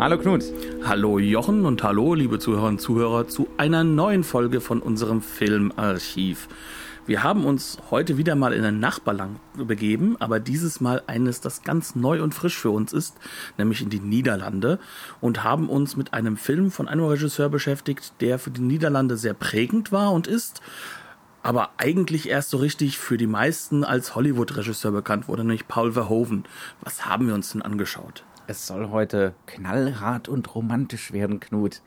Hallo Knut. Hallo Jochen und hallo liebe Zuhörerinnen und Zuhörer zu einer neuen Folge von unserem Filmarchiv. Wir haben uns heute wieder mal in ein Nachbarland begeben, aber dieses Mal eines, das ganz neu und frisch für uns ist, nämlich in die Niederlande und haben uns mit einem Film von einem Regisseur beschäftigt, der für die Niederlande sehr prägend war und ist, aber eigentlich erst so richtig für die meisten als Hollywood-Regisseur bekannt wurde, nämlich Paul Verhoeven. Was haben wir uns denn angeschaut? Es soll heute knallhart und romantisch werden, Knut.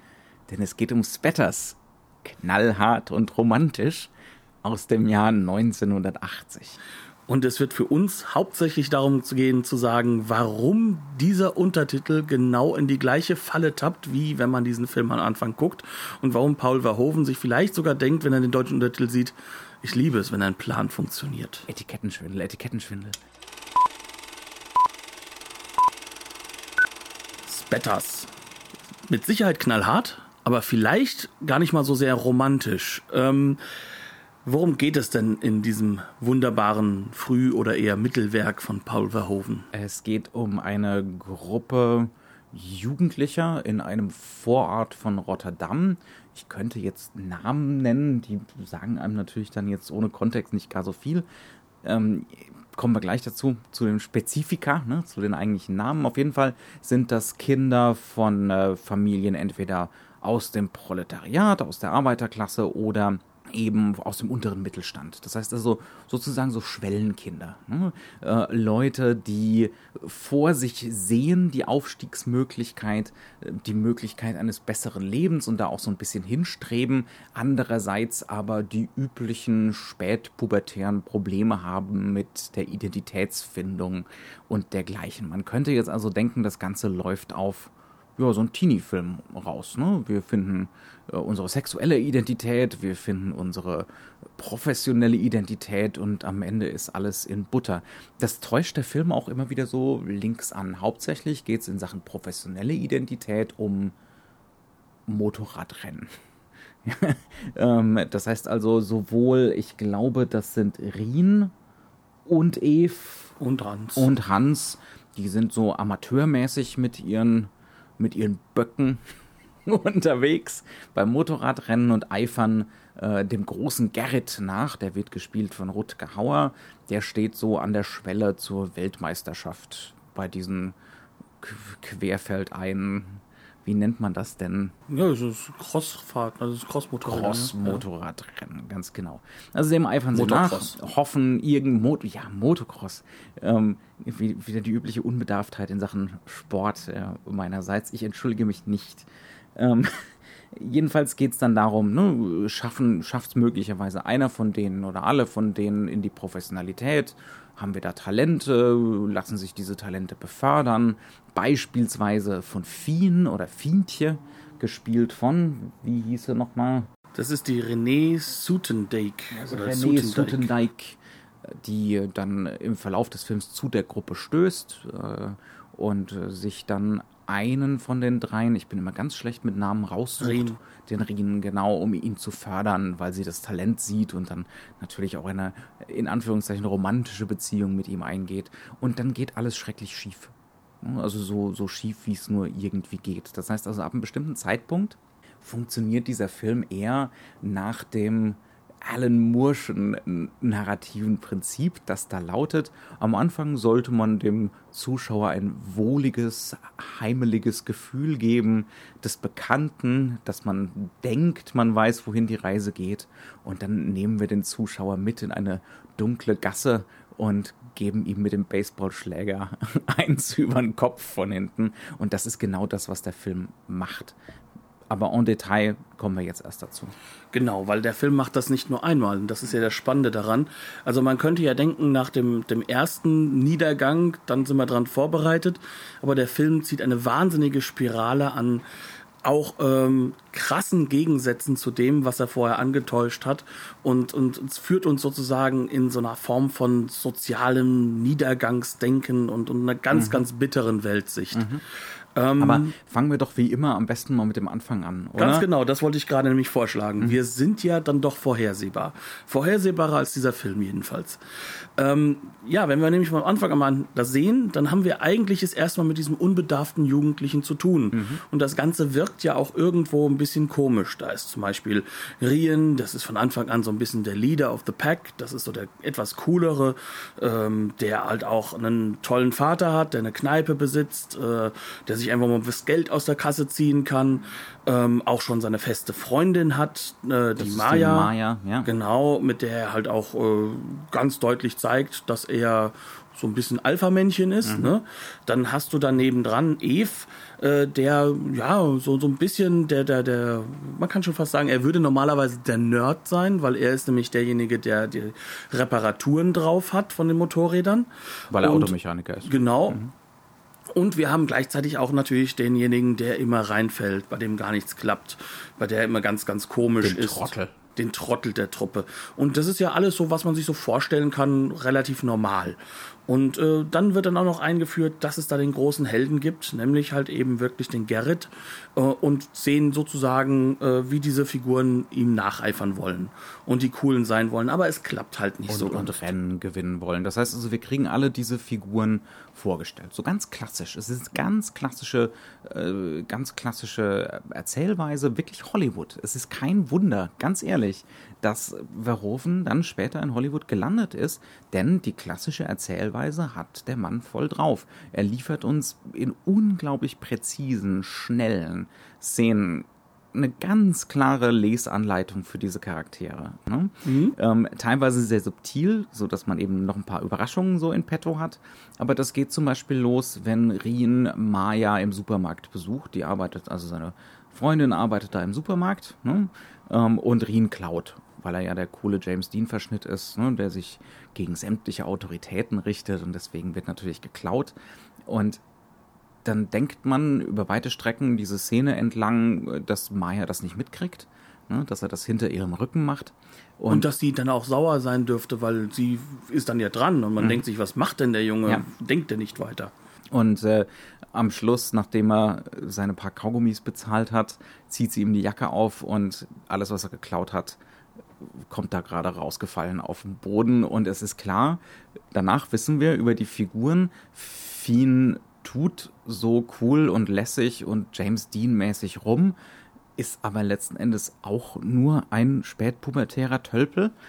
Denn es geht um Spetters. Knallhart und romantisch aus dem Jahr 1980. Und es wird für uns hauptsächlich darum zu gehen, zu sagen, warum dieser Untertitel genau in die gleiche Falle tappt, wie wenn man diesen Film am Anfang guckt. Und warum Paul Verhoeven sich vielleicht sogar denkt, wenn er den deutschen Untertitel sieht, ich liebe es, wenn ein Plan funktioniert. Etikettenschwindel, Etikettenschwindel. Betters. Mit Sicherheit knallhart, aber vielleicht gar nicht mal so sehr romantisch. Ähm, worum geht es denn in diesem wunderbaren Früh- oder eher Mittelwerk von Paul Verhoeven? Es geht um eine Gruppe Jugendlicher in einem Vorort von Rotterdam. Ich könnte jetzt Namen nennen, die sagen einem natürlich dann jetzt ohne Kontext nicht gar so viel. Ähm, kommen wir gleich dazu, zu den Spezifika, ne, zu den eigentlichen Namen. Auf jeden Fall sind das Kinder von äh, Familien entweder aus dem Proletariat, aus der Arbeiterklasse oder eben aus dem unteren Mittelstand. Das heißt also sozusagen so Schwellenkinder. Ne? Äh, Leute, die vor sich sehen die Aufstiegsmöglichkeit, äh, die Möglichkeit eines besseren Lebens und da auch so ein bisschen hinstreben. Andererseits aber die üblichen spätpubertären Probleme haben mit der Identitätsfindung und dergleichen. Man könnte jetzt also denken, das Ganze läuft auf ja, so ein Teenie-Film raus. Ne? Wir finden unsere sexuelle Identität, wir finden unsere professionelle Identität und am Ende ist alles in Butter. Das täuscht der Film auch immer wieder so links an. Hauptsächlich geht es in Sachen professionelle Identität um Motorradrennen. ähm, das heißt also sowohl, ich glaube, das sind Rien und Eve und Hans. Und Hans, die sind so amateurmäßig mit ihren mit ihren Böcken unterwegs beim Motorradrennen und eifern äh, dem großen Gerrit nach. Der wird gespielt von Rutger Hauer. Der steht so an der Schwelle zur Weltmeisterschaft bei diesen Querfeldein wie nennt man das denn? Ja, es ist Crossfahrt, also es ist Crossmotorradrennen. Crossmotorradrennen, ja. ganz genau. Also dem eifern sie nach, hoffen irgend Mo ja, Motocross. Ähm, wie, wieder die übliche Unbedarftheit in Sachen Sport äh, meinerseits. Ich entschuldige mich nicht. Ähm, jedenfalls geht es dann darum, ne, schaffen, schafft es möglicherweise einer von denen oder alle von denen in die Professionalität haben wir da Talente? Lassen sich diese Talente befördern? Beispielsweise von Fien oder Fientje, gespielt von, wie hieß er nochmal? Das ist die René Sutendijk. Also René Sutendijk, die dann im Verlauf des Films zu der Gruppe stößt äh, und sich dann einen von den dreien, ich bin immer ganz schlecht mit Namen raussucht, Rien. den Rien, genau, um ihn zu fördern, weil sie das Talent sieht und dann natürlich auch eine, in Anführungszeichen, romantische Beziehung mit ihm eingeht. Und dann geht alles schrecklich schief. Also so, so schief, wie es nur irgendwie geht. Das heißt also, ab einem bestimmten Zeitpunkt funktioniert dieser Film eher nach dem Alan Moore'schen narrativen Prinzip, das da lautet, am Anfang sollte man dem Zuschauer ein wohliges, heimeliges Gefühl geben des Bekannten, dass man denkt, man weiß, wohin die Reise geht, und dann nehmen wir den Zuschauer mit in eine dunkle Gasse und geben ihm mit dem Baseballschläger eins über den Kopf von hinten. Und das ist genau das, was der Film macht. Aber en Detail kommen wir jetzt erst dazu. Genau, weil der Film macht das nicht nur einmal. Und das ist ja das Spannende daran. Also man könnte ja denken, nach dem, dem ersten Niedergang, dann sind wir dran vorbereitet. Aber der Film zieht eine wahnsinnige Spirale an auch ähm, krassen Gegensätzen zu dem, was er vorher angetäuscht hat und, und es führt uns sozusagen in so einer Form von sozialem Niedergangsdenken und, und einer ganz, mhm. ganz bitteren Weltsicht. Mhm. Ähm, Aber fangen wir doch wie immer am besten mal mit dem Anfang an, oder? Ganz genau, das wollte ich gerade nämlich vorschlagen. Mhm. Wir sind ja dann doch vorhersehbar. Vorhersehbarer als dieser Film jedenfalls. Ähm, ja, wenn wir nämlich am Anfang einmal das sehen, dann haben wir eigentlich es erstmal mit diesem unbedarften Jugendlichen zu tun. Mhm. Und das Ganze wirkt ja auch irgendwo ein bisschen komisch. Da ist zum Beispiel Rien, das ist von Anfang an so ein bisschen der Leader of the Pack, das ist so der etwas coolere, ähm, der halt auch einen tollen Vater hat, der eine Kneipe besitzt, äh, der sich einfach mal das Geld aus der Kasse ziehen kann, ähm, auch schon seine feste Freundin hat, äh, die Maya, die Maya ja. genau, mit der er halt auch äh, ganz deutlich zeigt, dass er so ein bisschen Alpha-Männchen ist. Mhm. Ne? Dann hast du daneben dran Eve, äh, der ja so, so ein bisschen der, der, der, man kann schon fast sagen, er würde normalerweise der Nerd sein, weil er ist nämlich derjenige, der die Reparaturen drauf hat von den Motorrädern. Weil er Und, Automechaniker ist. Genau. Mhm. Und wir haben gleichzeitig auch natürlich denjenigen, der immer reinfällt, bei dem gar nichts klappt, bei der immer ganz, ganz komisch Den ist. Trottel. Den Trottel der Truppe. Und das ist ja alles so, was man sich so vorstellen kann, relativ normal. Und äh, dann wird dann auch noch eingeführt, dass es da den großen Helden gibt, nämlich halt eben wirklich den Gerrit äh, und sehen sozusagen, äh, wie diese Figuren ihm nacheifern wollen und die coolen sein wollen. Aber es klappt halt nicht und, so. Und Rennen gewinnen wollen. Das heißt also, wir kriegen alle diese Figuren vorgestellt. So ganz klassisch. Es ist ganz klassische, äh, ganz klassische Erzählweise, wirklich Hollywood. Es ist kein Wunder, ganz ehrlich, dass Verhoeven dann später in Hollywood gelandet ist, denn die klassische Erzählweise hat der Mann voll drauf. Er liefert uns in unglaublich präzisen, schnellen Szenen eine ganz klare Lesanleitung für diese Charaktere. Ne? Mhm. Ähm, teilweise sehr subtil, so dass man eben noch ein paar Überraschungen so in petto hat. Aber das geht zum Beispiel los, wenn Rien Maya im Supermarkt besucht. Die arbeitet, also seine Freundin arbeitet da im Supermarkt ne? ähm, und Rien klaut weil er ja der coole James Dean-Verschnitt ist, ne, der sich gegen sämtliche Autoritäten richtet und deswegen wird natürlich geklaut. Und dann denkt man über weite Strecken diese Szene entlang, dass Maya das nicht mitkriegt, ne, dass er das hinter ihrem Rücken macht. Und, und, dass sie dann auch sauer sein dürfte, weil sie ist dann ja dran und man mhm. denkt sich, was macht denn der Junge? Ja. Denkt er nicht weiter? Und äh, am Schluss, nachdem er seine paar Kaugummis bezahlt hat, zieht sie ihm die Jacke auf und alles, was er geklaut hat, kommt da gerade rausgefallen auf den Boden und es ist klar, danach wissen wir über die Figuren, Fien tut so cool und lässig und James Dean mäßig rum, ist aber letzten Endes auch nur ein spätpubertärer Tölpel.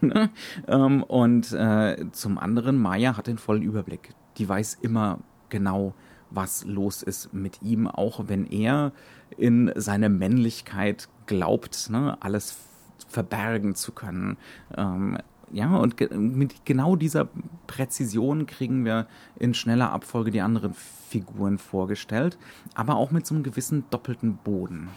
Ne? Ähm, und äh, zum anderen, Maya hat den vollen Überblick. Die weiß immer genau, was los ist mit ihm, auch wenn er in seine Männlichkeit glaubt, ne? alles verbergen zu können. Ähm, ja, und ge mit genau dieser Präzision kriegen wir in schneller Abfolge die anderen Figuren vorgestellt, aber auch mit so einem gewissen doppelten Boden.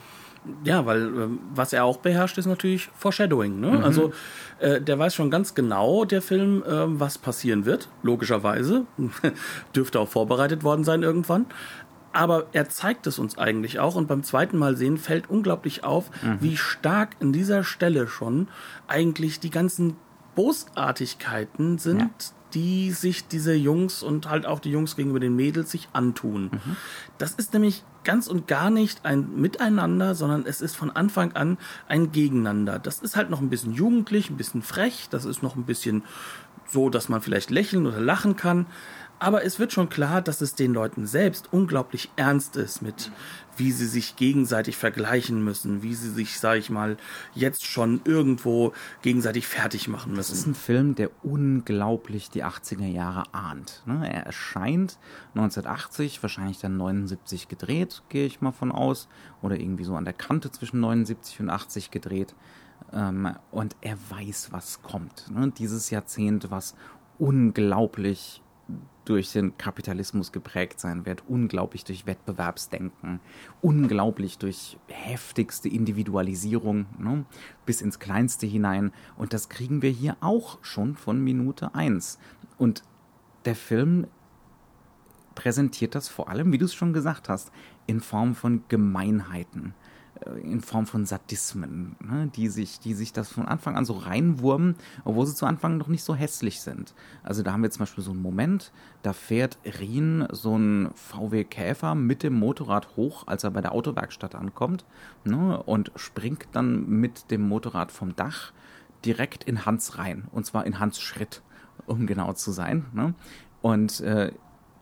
Ja, weil äh, was er auch beherrscht, ist natürlich Foreshadowing. Ne? Mhm. Also äh, der weiß schon ganz genau, der Film, äh, was passieren wird, logischerweise. Dürfte auch vorbereitet worden sein irgendwann aber er zeigt es uns eigentlich auch und beim zweiten Mal sehen fällt unglaublich auf, mhm. wie stark in dieser Stelle schon eigentlich die ganzen Bosartigkeiten sind, ja. die sich diese Jungs und halt auch die Jungs gegenüber den Mädels sich antun. Mhm. Das ist nämlich ganz und gar nicht ein Miteinander, sondern es ist von Anfang an ein Gegeneinander. Das ist halt noch ein bisschen jugendlich, ein bisschen frech, das ist noch ein bisschen so, dass man vielleicht lächeln oder lachen kann. Aber es wird schon klar, dass es den Leuten selbst unglaublich ernst ist mit, wie sie sich gegenseitig vergleichen müssen, wie sie sich, sag ich mal, jetzt schon irgendwo gegenseitig fertig machen müssen. Das ist ein Film, der unglaublich die 80er Jahre ahnt. Ne? Er erscheint 1980, wahrscheinlich dann 79 gedreht, gehe ich mal von aus, oder irgendwie so an der Kante zwischen 79 und 80 gedreht. Ähm, und er weiß, was kommt. Ne? Dieses Jahrzehnt, was unglaublich durch den Kapitalismus geprägt sein wird, unglaublich durch Wettbewerbsdenken, unglaublich durch heftigste Individualisierung ne, bis ins Kleinste hinein. Und das kriegen wir hier auch schon von Minute eins. Und der Film präsentiert das vor allem, wie du es schon gesagt hast, in Form von Gemeinheiten, in Form von Sadismen, ne, die, sich, die sich das von Anfang an so reinwurmen, obwohl sie zu Anfang noch nicht so hässlich sind. Also da haben wir zum Beispiel so einen Moment, da fährt Rien so ein VW Käfer mit dem Motorrad hoch, als er bei der Autowerkstatt ankommt ne, und springt dann mit dem Motorrad vom Dach direkt in Hans rein. Und zwar in Hans Schritt, um genau zu sein. Ne? Und äh,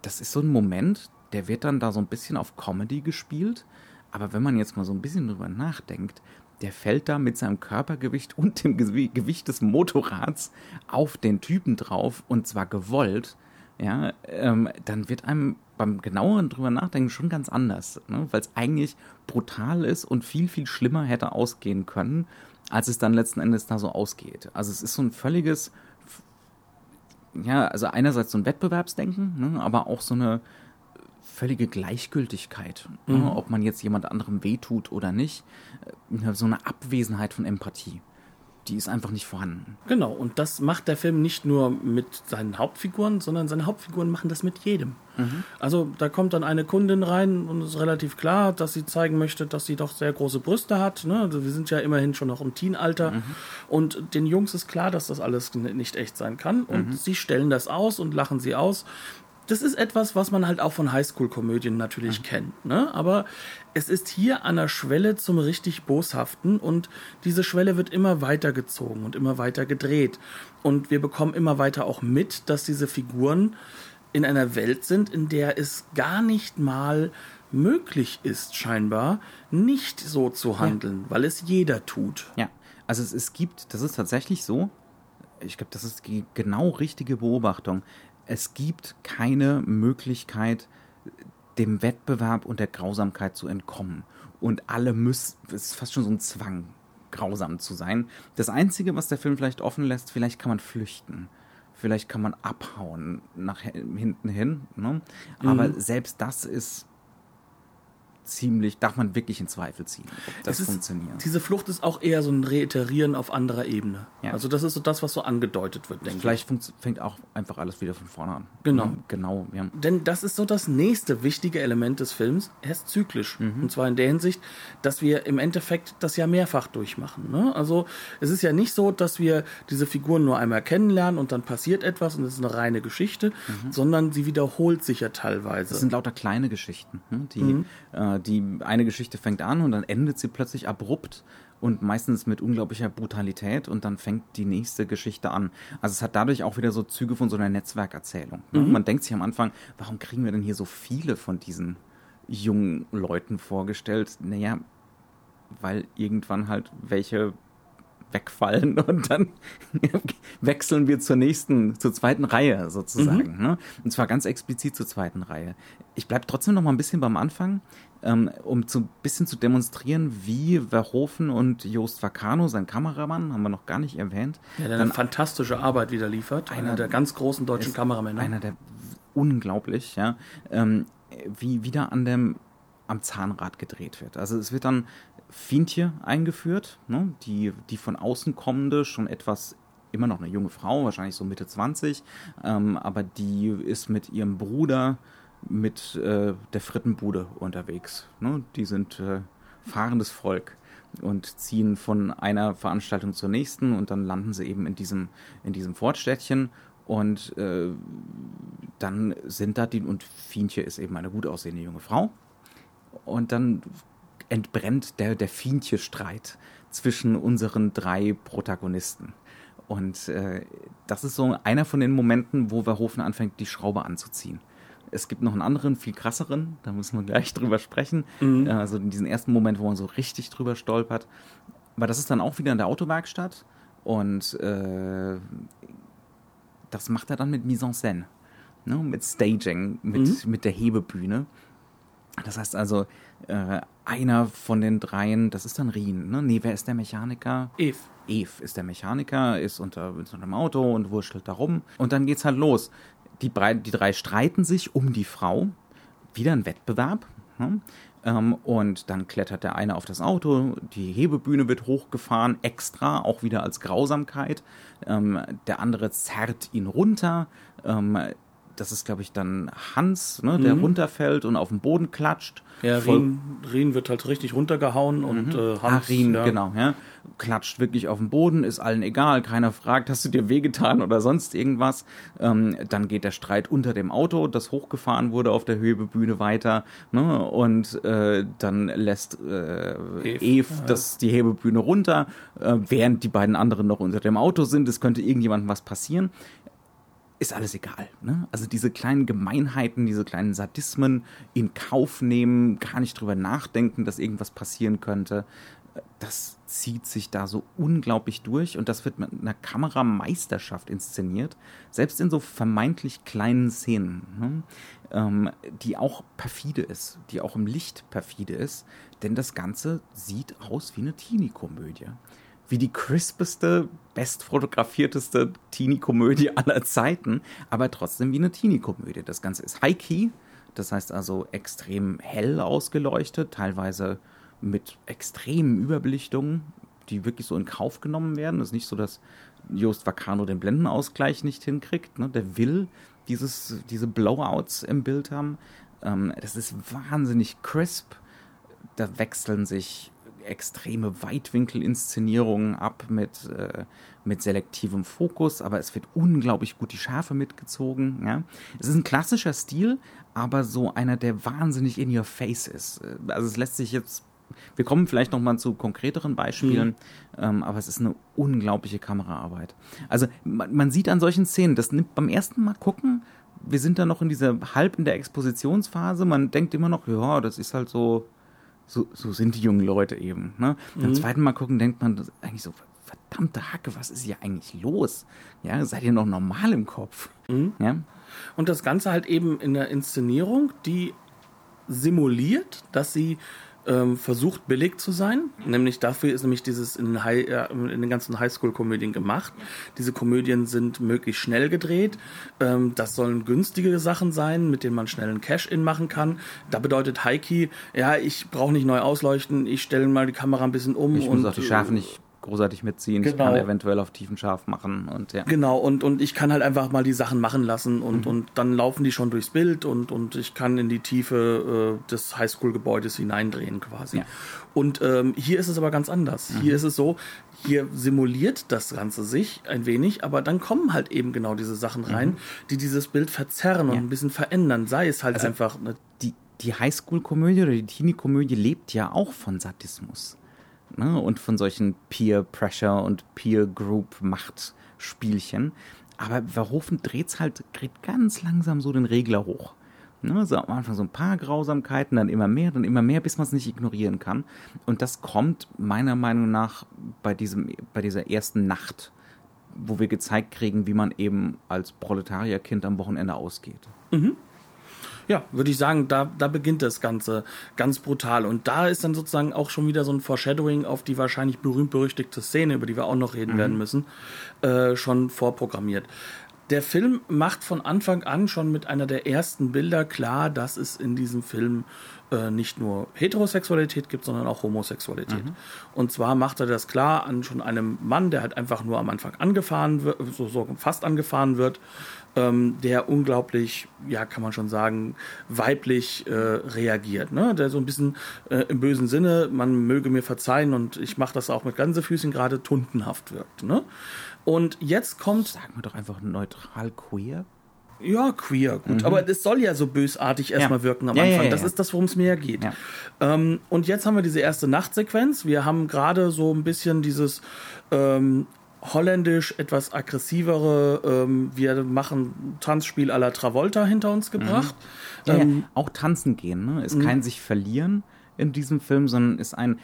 das ist so ein Moment, der wird dann da so ein bisschen auf Comedy gespielt. Aber wenn man jetzt mal so ein bisschen drüber nachdenkt, der fällt da mit seinem Körpergewicht und dem Gewicht des Motorrads auf den Typen drauf und zwar gewollt, ja, ähm, dann wird einem beim genaueren drüber nachdenken schon ganz anders, ne? weil es eigentlich brutal ist und viel, viel schlimmer hätte ausgehen können, als es dann letzten Endes da so ausgeht. Also es ist so ein völliges, ja, also einerseits so ein Wettbewerbsdenken, ne? aber auch so eine völlige Gleichgültigkeit, ne? mhm. ob man jetzt jemand anderem wehtut oder nicht, äh, so eine Abwesenheit von Empathie die ist einfach nicht vorhanden. Genau, und das macht der Film nicht nur mit seinen Hauptfiguren, sondern seine Hauptfiguren machen das mit jedem. Mhm. Also da kommt dann eine Kundin rein und es ist relativ klar, dass sie zeigen möchte, dass sie doch sehr große Brüste hat. Ne? Also wir sind ja immerhin schon noch im Teenalter. Mhm. Und den Jungs ist klar, dass das alles nicht echt sein kann. Und mhm. sie stellen das aus und lachen sie aus das ist etwas, was man halt auch von Highschool-Komödien natürlich mhm. kennt. Ne? Aber es ist hier an der Schwelle zum richtig Boshaften und diese Schwelle wird immer weiter gezogen und immer weiter gedreht. Und wir bekommen immer weiter auch mit, dass diese Figuren in einer Welt sind, in der es gar nicht mal möglich ist, scheinbar nicht so zu handeln, ja. weil es jeder tut. Ja, also es, es gibt, das ist tatsächlich so, ich glaube, das ist die genau richtige Beobachtung es gibt keine Möglichkeit, dem Wettbewerb und der Grausamkeit zu entkommen. Und alle müssen, es ist fast schon so ein Zwang, grausam zu sein. Das Einzige, was der Film vielleicht offen lässt, vielleicht kann man flüchten. Vielleicht kann man abhauen nach hinten hin. Ne? Aber mhm. selbst das ist ziemlich, darf man wirklich in Zweifel ziehen, ob das ist, funktioniert. Diese Flucht ist auch eher so ein Reiterieren auf anderer Ebene. Ja. Also das ist so das, was so angedeutet wird, denke Vielleicht ich. Vielleicht fängt auch einfach alles wieder von vorne an. Genau. Mhm, genau, ja. Denn das ist so das nächste wichtige Element des Films. Er ist zyklisch. Mhm. Und zwar in der Hinsicht, dass wir im Endeffekt das ja mehrfach durchmachen. Ne? Also es ist ja nicht so, dass wir diese Figuren nur einmal kennenlernen und dann passiert etwas und es ist eine reine Geschichte, mhm. sondern sie wiederholt sich ja teilweise. Das sind lauter kleine Geschichten, ne? die mhm. Äh, die eine Geschichte fängt an und dann endet sie plötzlich abrupt und meistens mit unglaublicher Brutalität und dann fängt die nächste Geschichte an. Also es hat dadurch auch wieder so Züge von so einer Netzwerkerzählung. Ne? Mhm. Man denkt sich am Anfang, warum kriegen wir denn hier so viele von diesen jungen Leuten vorgestellt? Naja, weil irgendwann halt welche wegfallen und dann wechseln wir zur nächsten, zur zweiten Reihe sozusagen. Mhm. Ne? Und zwar ganz explizit zur zweiten Reihe. Ich bleibe trotzdem noch mal ein bisschen beim Anfang, ähm, um ein bisschen zu demonstrieren, wie Verhoeven und Joost Vacano, sein Kameramann, haben wir noch gar nicht erwähnt. Ja, der eine fantastische Arbeit wieder liefert. Einer, einer der ganz großen deutschen Kameramänner. Einer der unglaublich, ja. Ähm, wie wieder an dem am Zahnrad gedreht wird. Also es wird dann Fientje eingeführt, ne? die, die von außen kommende, schon etwas immer noch eine junge Frau, wahrscheinlich so Mitte 20, ähm, aber die ist mit ihrem Bruder mit äh, der Frittenbude unterwegs. Ne? Die sind äh, fahrendes Volk und ziehen von einer Veranstaltung zur nächsten und dann landen sie eben in diesem, in diesem Fortstädtchen und äh, dann sind da die, und Fientje ist eben eine gut aussehende junge Frau und dann entbrennt der, der Fientje-Streit zwischen unseren drei Protagonisten. Und äh, das ist so einer von den Momenten, wo Verhoeven anfängt, die Schraube anzuziehen. Es gibt noch einen anderen, viel krasseren, da müssen wir gleich drüber sprechen. Mhm. Also in diesem ersten Moment, wo man so richtig drüber stolpert. Aber das ist dann auch wieder in der Autowerkstatt und äh, das macht er dann mit Mise en scène, ne? mit Staging, mit, mhm. mit der Hebebühne. Das heißt also, äh, einer von den dreien, das ist dann Rien, ne? Nee, wer ist der Mechaniker? Eve. Eve ist der Mechaniker, ist unter, ist unter dem Auto und wurschtelt da rum. Und dann geht's halt los. Die, die drei streiten sich um die Frau. Wieder ein Wettbewerb. Ne? Ähm, und dann klettert der eine auf das Auto, die Hebebühne wird hochgefahren, extra, auch wieder als Grausamkeit. Ähm, der andere zerrt ihn runter. Ähm, das ist, glaube ich, dann Hans, ne, der mhm. runterfällt und auf den Boden klatscht. Ja, Rien, Rien wird halt richtig runtergehauen mhm. und äh, Hans. Ah, Rien, ja. genau, ja. Klatscht wirklich auf den Boden, ist allen egal, keiner fragt, hast du dir wehgetan oder sonst irgendwas. Ähm, dann geht der Streit unter dem Auto, das hochgefahren wurde auf der Höhebühne weiter, ne, und äh, dann lässt äh, Eve ja. das, die Hebebühne runter, äh, während die beiden anderen noch unter dem Auto sind. Es könnte irgendjemandem was passieren ist alles egal. Ne? Also diese kleinen Gemeinheiten, diese kleinen Sadismen in Kauf nehmen, gar nicht drüber nachdenken, dass irgendwas passieren könnte, das zieht sich da so unglaublich durch und das wird mit einer Kamerameisterschaft inszeniert, selbst in so vermeintlich kleinen Szenen, ne? ähm, die auch perfide ist, die auch im Licht perfide ist, denn das Ganze sieht aus wie eine Teenie-Komödie wie die crispeste, bestfotografierteste Teenie-Komödie aller Zeiten, aber trotzdem wie eine Teenie-Komödie. Das Ganze ist High-Key, das heißt also extrem hell ausgeleuchtet, teilweise mit extremen Überbelichtungen, die wirklich so in Kauf genommen werden. Es ist nicht so, dass Jost Vacano den Blendenausgleich nicht hinkriegt. Ne? Der will dieses, diese Blowouts im Bild haben. Ähm, das ist wahnsinnig crisp. Da wechseln sich extreme Weitwinkelinszenierungen ab mit, äh, mit selektivem Fokus, aber es wird unglaublich gut die Schärfe mitgezogen. Ja? Es ist ein klassischer Stil, aber so einer, der wahnsinnig in your face ist. Also es lässt sich jetzt wir kommen vielleicht noch mal zu konkreteren Beispielen, mhm. ähm, aber es ist eine unglaubliche Kameraarbeit. Also man, man, sieht an solchen Szenen, das nimmt beim ersten Mal gucken, wir sind da noch in dieser halb in der Expositionsphase, man denkt immer noch, ja, das ist halt so so, so sind die jungen Leute eben. Ne? Beim mhm. zweiten Mal gucken denkt man eigentlich so, verdammte Hacke, was ist hier eigentlich los? Ja, seid ihr noch normal im Kopf? Mhm. Ja? Und das Ganze halt eben in der Inszenierung, die simuliert, dass sie ähm, versucht billig zu sein. Nämlich dafür ist nämlich dieses in den, High, äh, in den ganzen Highschool-Komödien gemacht. Diese Komödien sind möglichst schnell gedreht. Ähm, das sollen günstige Sachen sein, mit denen man schnell einen Cash-In machen kann. Da bedeutet Heiki, ja, ich brauche nicht neu ausleuchten, ich stelle mal die Kamera ein bisschen um. Ich muss auch die Schärfe nicht großartig mitziehen. Genau. Ich kann eventuell auf tiefenscharf machen und ja. Genau, und, und ich kann halt einfach mal die Sachen machen lassen und, mhm. und dann laufen die schon durchs Bild und, und ich kann in die Tiefe äh, des Highschool-Gebäudes hineindrehen quasi. Ja. Und ähm, hier ist es aber ganz anders. Mhm. Hier ist es so, hier simuliert das Ganze sich ein wenig, aber dann kommen halt eben genau diese Sachen rein, mhm. die dieses Bild verzerren ja. und ein bisschen verändern. Sei es halt also einfach eine die, die Highschool-Komödie oder die Teenie-Komödie lebt ja auch von Sadismus ne? und von solchen Peer Pressure und Peer Group Machtspielchen. Aber Verhoeven dreht halt dreht ganz langsam so den Regler hoch. Ne? So am Anfang so ein paar Grausamkeiten, dann immer mehr, dann immer mehr, bis man es nicht ignorieren kann. Und das kommt meiner Meinung nach bei, diesem, bei dieser ersten Nacht, wo wir gezeigt kriegen, wie man eben als Proletarierkind am Wochenende ausgeht. Mhm ja, würde ich sagen, da, da beginnt das Ganze ganz brutal. Und da ist dann sozusagen auch schon wieder so ein Foreshadowing auf die wahrscheinlich berühmt-berüchtigte Szene, über die wir auch noch reden mhm. werden müssen, äh, schon vorprogrammiert. Der Film macht von Anfang an schon mit einer der ersten Bilder klar, dass es in diesem Film äh, nicht nur Heterosexualität gibt, sondern auch Homosexualität. Mhm. Und zwar macht er das klar an schon einem Mann, der halt einfach nur am Anfang angefahren wird, so, so fast angefahren wird, ähm, der unglaublich, ja, kann man schon sagen, weiblich äh, reagiert. Ne? Der so ein bisschen äh, im bösen Sinne, man möge mir verzeihen und ich mache das auch mit Gänsefüßchen gerade, tuntenhaft wirkt. Ne? Und jetzt kommt. Sagen wir doch einfach neutral queer. Ja, queer, gut. Mhm. Aber das soll ja so bösartig erstmal ja. wirken am ja, Anfang. Ja, das ist das, worum es mir ja geht. Ähm, und jetzt haben wir diese erste Nachtsequenz. Wir haben gerade so ein bisschen dieses ähm, holländisch etwas aggressivere, ähm, wir machen Tanzspiel à la Travolta hinter uns gebracht. Mhm. Ähm, auch tanzen gehen, ne? Ist kein mhm. sich verlieren in diesem Film, sondern ist ein,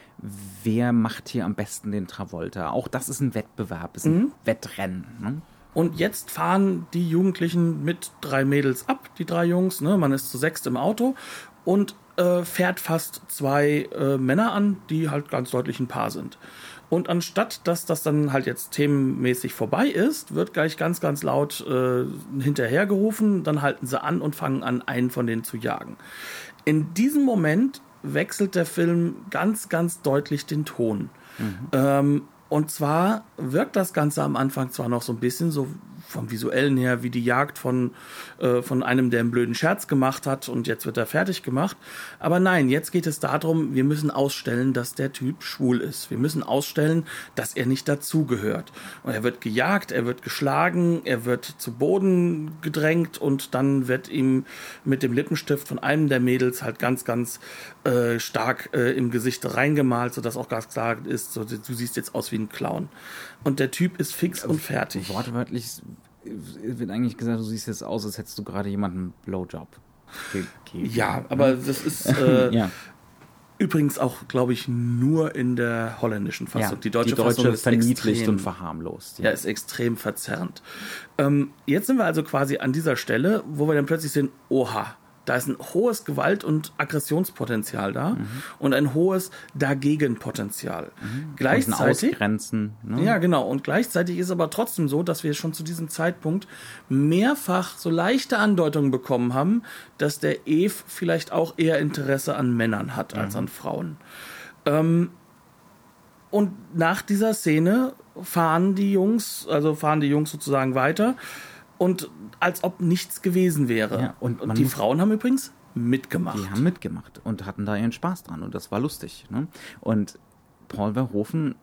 wer macht hier am besten den Travolta? Auch das ist ein Wettbewerb, ist ein mhm. Wettrennen. Ne? Und jetzt fahren die Jugendlichen mit drei Mädels ab, die drei Jungs. Ne? Man ist zu sechst im Auto und äh, fährt fast zwei äh, Männer an, die halt ganz deutlich ein Paar sind. Und anstatt dass das dann halt jetzt themenmäßig vorbei ist, wird gleich ganz, ganz laut äh, hinterhergerufen. Dann halten sie an und fangen an, einen von denen zu jagen. In diesem Moment wechselt der Film ganz, ganz deutlich den Ton. Mhm. Ähm, und zwar wirkt das Ganze am Anfang zwar noch so ein bisschen so vom visuellen her wie die Jagd von, äh, von einem, der einen blöden Scherz gemacht hat und jetzt wird er fertig gemacht. Aber nein, jetzt geht es darum, wir müssen ausstellen, dass der Typ schwul ist. Wir müssen ausstellen, dass er nicht dazugehört. Und er wird gejagt, er wird geschlagen, er wird zu Boden gedrängt und dann wird ihm mit dem Lippenstift von einem der Mädels halt ganz, ganz äh, stark äh, im Gesicht reingemalt, sodass auch ganz klar ist, so, du siehst jetzt aus wie ein Clown. Und der Typ ist fix und fertig. Wortwörtlich wird eigentlich gesagt, du siehst jetzt aus, als hättest du gerade jemanden einen Blowjob gegeben. Ja, aber das ist äh, ja. übrigens auch, glaube ich, nur in der holländischen Fassung. Ja, die deutsche, die deutsche Fassung ist verniedlicht extrem, und verharmlost. Ja. ja, ist extrem verzerrend. Ähm, jetzt sind wir also quasi an dieser Stelle, wo wir dann plötzlich sehen, oha, da ist ein hohes Gewalt- und Aggressionspotenzial da mhm. und ein hohes Dagegenpotenzial. Mhm. Gleichzeitig. Ausgrenzen. Ne? Ja, genau. Und gleichzeitig ist aber trotzdem so, dass wir schon zu diesem Zeitpunkt mehrfach so leichte Andeutungen bekommen haben, dass der Eve vielleicht auch eher Interesse an Männern hat mhm. als an Frauen. Ähm, und nach dieser Szene fahren die Jungs, also fahren die Jungs sozusagen weiter und als ob nichts gewesen wäre. Ja, und, und die Frauen haben übrigens mitgemacht. Die haben mitgemacht und hatten da ihren Spaß dran und das war lustig. Ne? Und Paul Verhoeven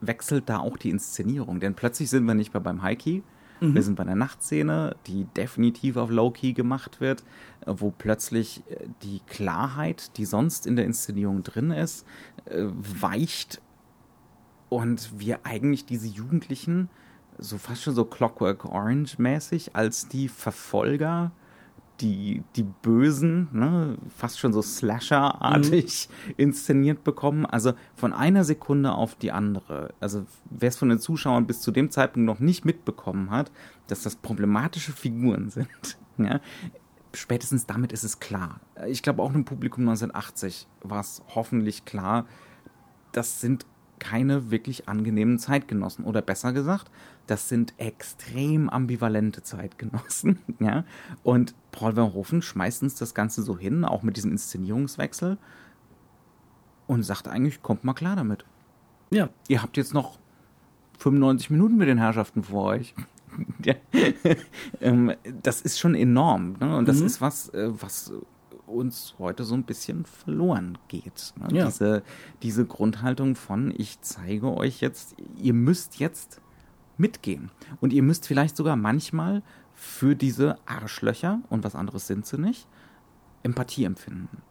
wechselt da auch die Inszenierung, denn plötzlich sind wir nicht mehr beim High-Key, mhm. wir sind bei der Nachtszene, die definitiv auf Low-Key gemacht wird, wo plötzlich äh, die Klarheit, die sonst in der Inszenierung drin ist, äh, weicht und wir eigentlich diese Jugendlichen so fast schon so Clockwork Orange mäßig als die Verfolger, die, die Bösen, ne, fast schon so Slasher-artig mhm. inszeniert bekommen. Also von einer Sekunde auf die andere. Also wer es von den Zuschauern bis zu dem Zeitpunkt noch nicht mitbekommen hat, dass das problematische Figuren sind. Ja, spätestens damit ist es klar. Ich glaube auch im Publikum 1980 war es hoffentlich klar, das sind keine wirklich angenehmen Zeitgenossen. Oder besser gesagt, das sind extrem ambivalente Zeitgenossen. ja? Und Paul Verhoeven schmeißt uns das Ganze so hin, auch mit diesem Inszenierungswechsel, und sagt eigentlich, kommt mal klar damit. Ja. Ihr habt jetzt noch 95 Minuten mit den Herrschaften vor euch. ähm, das ist schon enorm. Ne? Und das mhm. ist was, äh, was uns heute so ein bisschen verloren geht. Ne? Ja. Diese, diese Grundhaltung von, ich zeige euch jetzt, ihr müsst jetzt mitgehen. Und ihr müsst vielleicht sogar manchmal für diese Arschlöcher, und was anderes sind sie nicht, Empathie empfinden.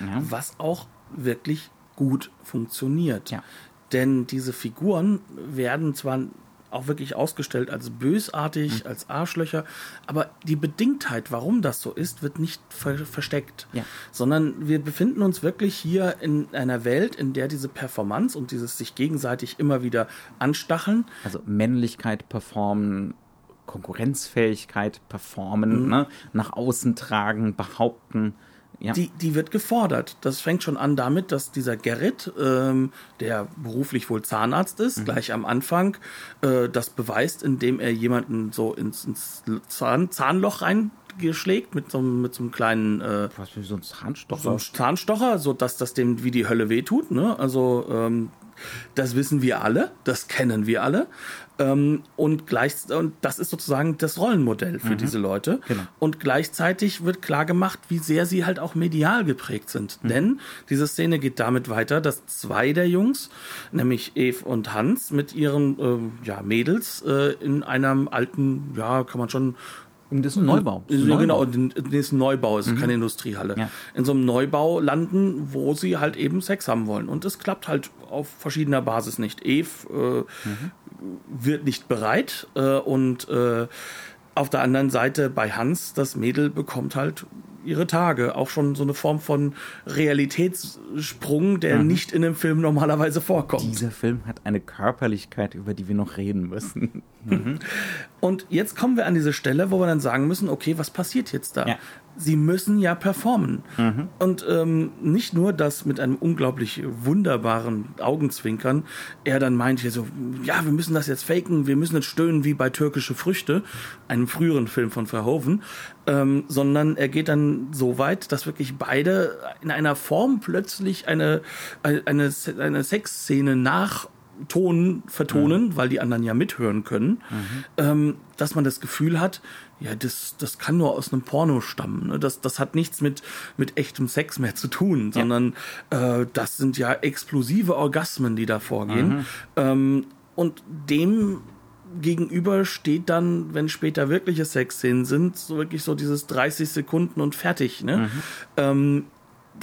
Ja? Was auch wirklich gut funktioniert. Ja. Denn diese Figuren werden zwar auch wirklich ausgestellt als bösartig, mhm. als Arschlöcher. Aber die Bedingtheit, warum das so ist, wird nicht ver versteckt. Ja. Sondern wir befinden uns wirklich hier in einer Welt, in der diese Performance und dieses sich gegenseitig immer wieder anstacheln. Also Männlichkeit performen, Konkurrenzfähigkeit performen, mhm. ne? nach außen tragen, behaupten ja. die, die wird gefordert. Das fängt schon an damit, dass dieser Gerrit, ähm, der beruflich wohl Zahnarzt ist, mhm. gleich am Anfang äh, das beweist, indem er jemanden so ins, ins Zahn, Zahnloch reingeschlägt mit so, mit so einem kleinen äh, was wie so ein Zahnstocher, so ein Zahnstocher, so dass das dem wie die Hölle wehtut. Ne? Also ähm, das wissen wir alle, das kennen wir alle. Ähm, und, gleich, und das ist sozusagen das Rollenmodell für mhm. diese Leute. Genau. Und gleichzeitig wird klar gemacht, wie sehr sie halt auch medial geprägt sind. Mhm. Denn diese Szene geht damit weiter, dass zwei der Jungs, nämlich Eve und Hans, mit ihren äh, ja, Mädels äh, in einem alten, ja, kann man schon das ist ein Neubau. Ist ein Neubau. Genau, das ist ein Neubau, es ist mhm. keine Industriehalle. Ja. In so einem Neubau landen, wo sie halt eben Sex haben wollen. Und es klappt halt auf verschiedener Basis nicht. Eve äh, mhm. Wird nicht bereit äh, und äh, auf der anderen Seite bei Hans, das Mädel bekommt halt ihre Tage. Auch schon so eine Form von Realitätssprung, der mhm. nicht in einem Film normalerweise vorkommt. Dieser Film hat eine Körperlichkeit, über die wir noch reden müssen. Mhm. Und jetzt kommen wir an diese Stelle, wo wir dann sagen müssen, okay, was passiert jetzt da? Ja sie müssen ja performen. Mhm. Und ähm, nicht nur das mit einem unglaublich wunderbaren Augenzwinkern, er dann meint hier so, ja, wir müssen das jetzt faken, wir müssen jetzt stöhnen wie bei Türkische Früchte, einem früheren Film von Verhoeven, ähm, sondern er geht dann so weit, dass wirklich beide in einer Form plötzlich eine, eine, eine Sexszene nach Ton vertonen, mhm. weil die anderen ja mithören können, mhm. ähm, dass man das Gefühl hat, ja, das, das kann nur aus einem Porno stammen. Ne? Das, das hat nichts mit, mit echtem Sex mehr zu tun, ja. sondern äh, das sind ja explosive Orgasmen, die da vorgehen. Mhm. Ähm, und dem gegenüber steht dann, wenn später wirkliche Sexszenen sind, so wirklich so dieses 30 Sekunden und fertig. Ne? Mhm. Ähm,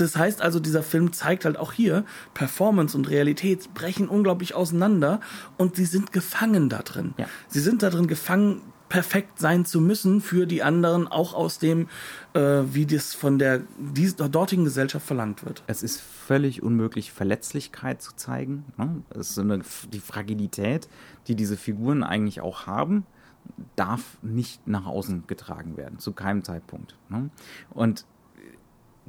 das heißt also, dieser Film zeigt halt auch hier, Performance und Realität brechen unglaublich auseinander und sie sind gefangen da drin. Ja. Sie sind da drin gefangen, perfekt sein zu müssen für die anderen, auch aus dem, äh, wie das von der dieser dortigen Gesellschaft verlangt wird. Es ist völlig unmöglich, Verletzlichkeit zu zeigen. Ne? Es ist eine, die Fragilität, die diese Figuren eigentlich auch haben, darf nicht nach außen getragen werden, zu keinem Zeitpunkt. Ne? Und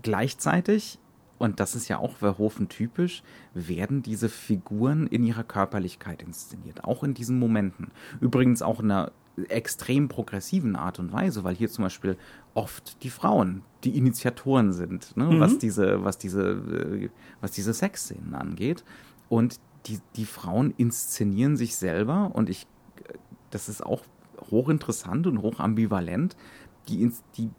gleichzeitig und das ist ja auch Verhoeven typisch, werden diese Figuren in ihrer Körperlichkeit inszeniert, auch in diesen Momenten. Übrigens auch in einer extrem progressiven Art und Weise, weil hier zum Beispiel oft die Frauen die Initiatoren sind, ne, mhm. was diese, was diese, äh, was diese Sexszenen angeht. Und die, die Frauen inszenieren sich selber und ich, das ist auch hochinteressant und hochambivalent. Die, die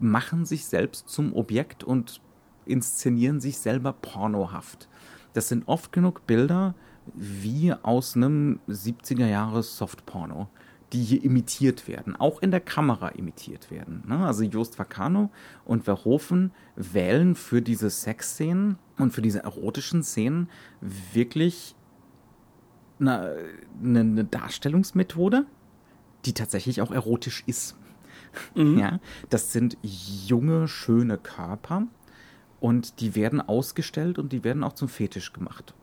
machen sich selbst zum Objekt und inszenieren sich selber pornohaft. Das sind oft genug Bilder wie aus einem 70er Jahres Softporno, die hier imitiert werden, auch in der Kamera imitiert werden. Ne? Also Jost Vacano und Verhoeven wählen für diese Sexszenen und für diese erotischen Szenen wirklich eine, eine Darstellungsmethode, die tatsächlich auch erotisch ist. Mhm. Ja, das sind junge, schöne Körper, und die werden ausgestellt und die werden auch zum Fetisch gemacht.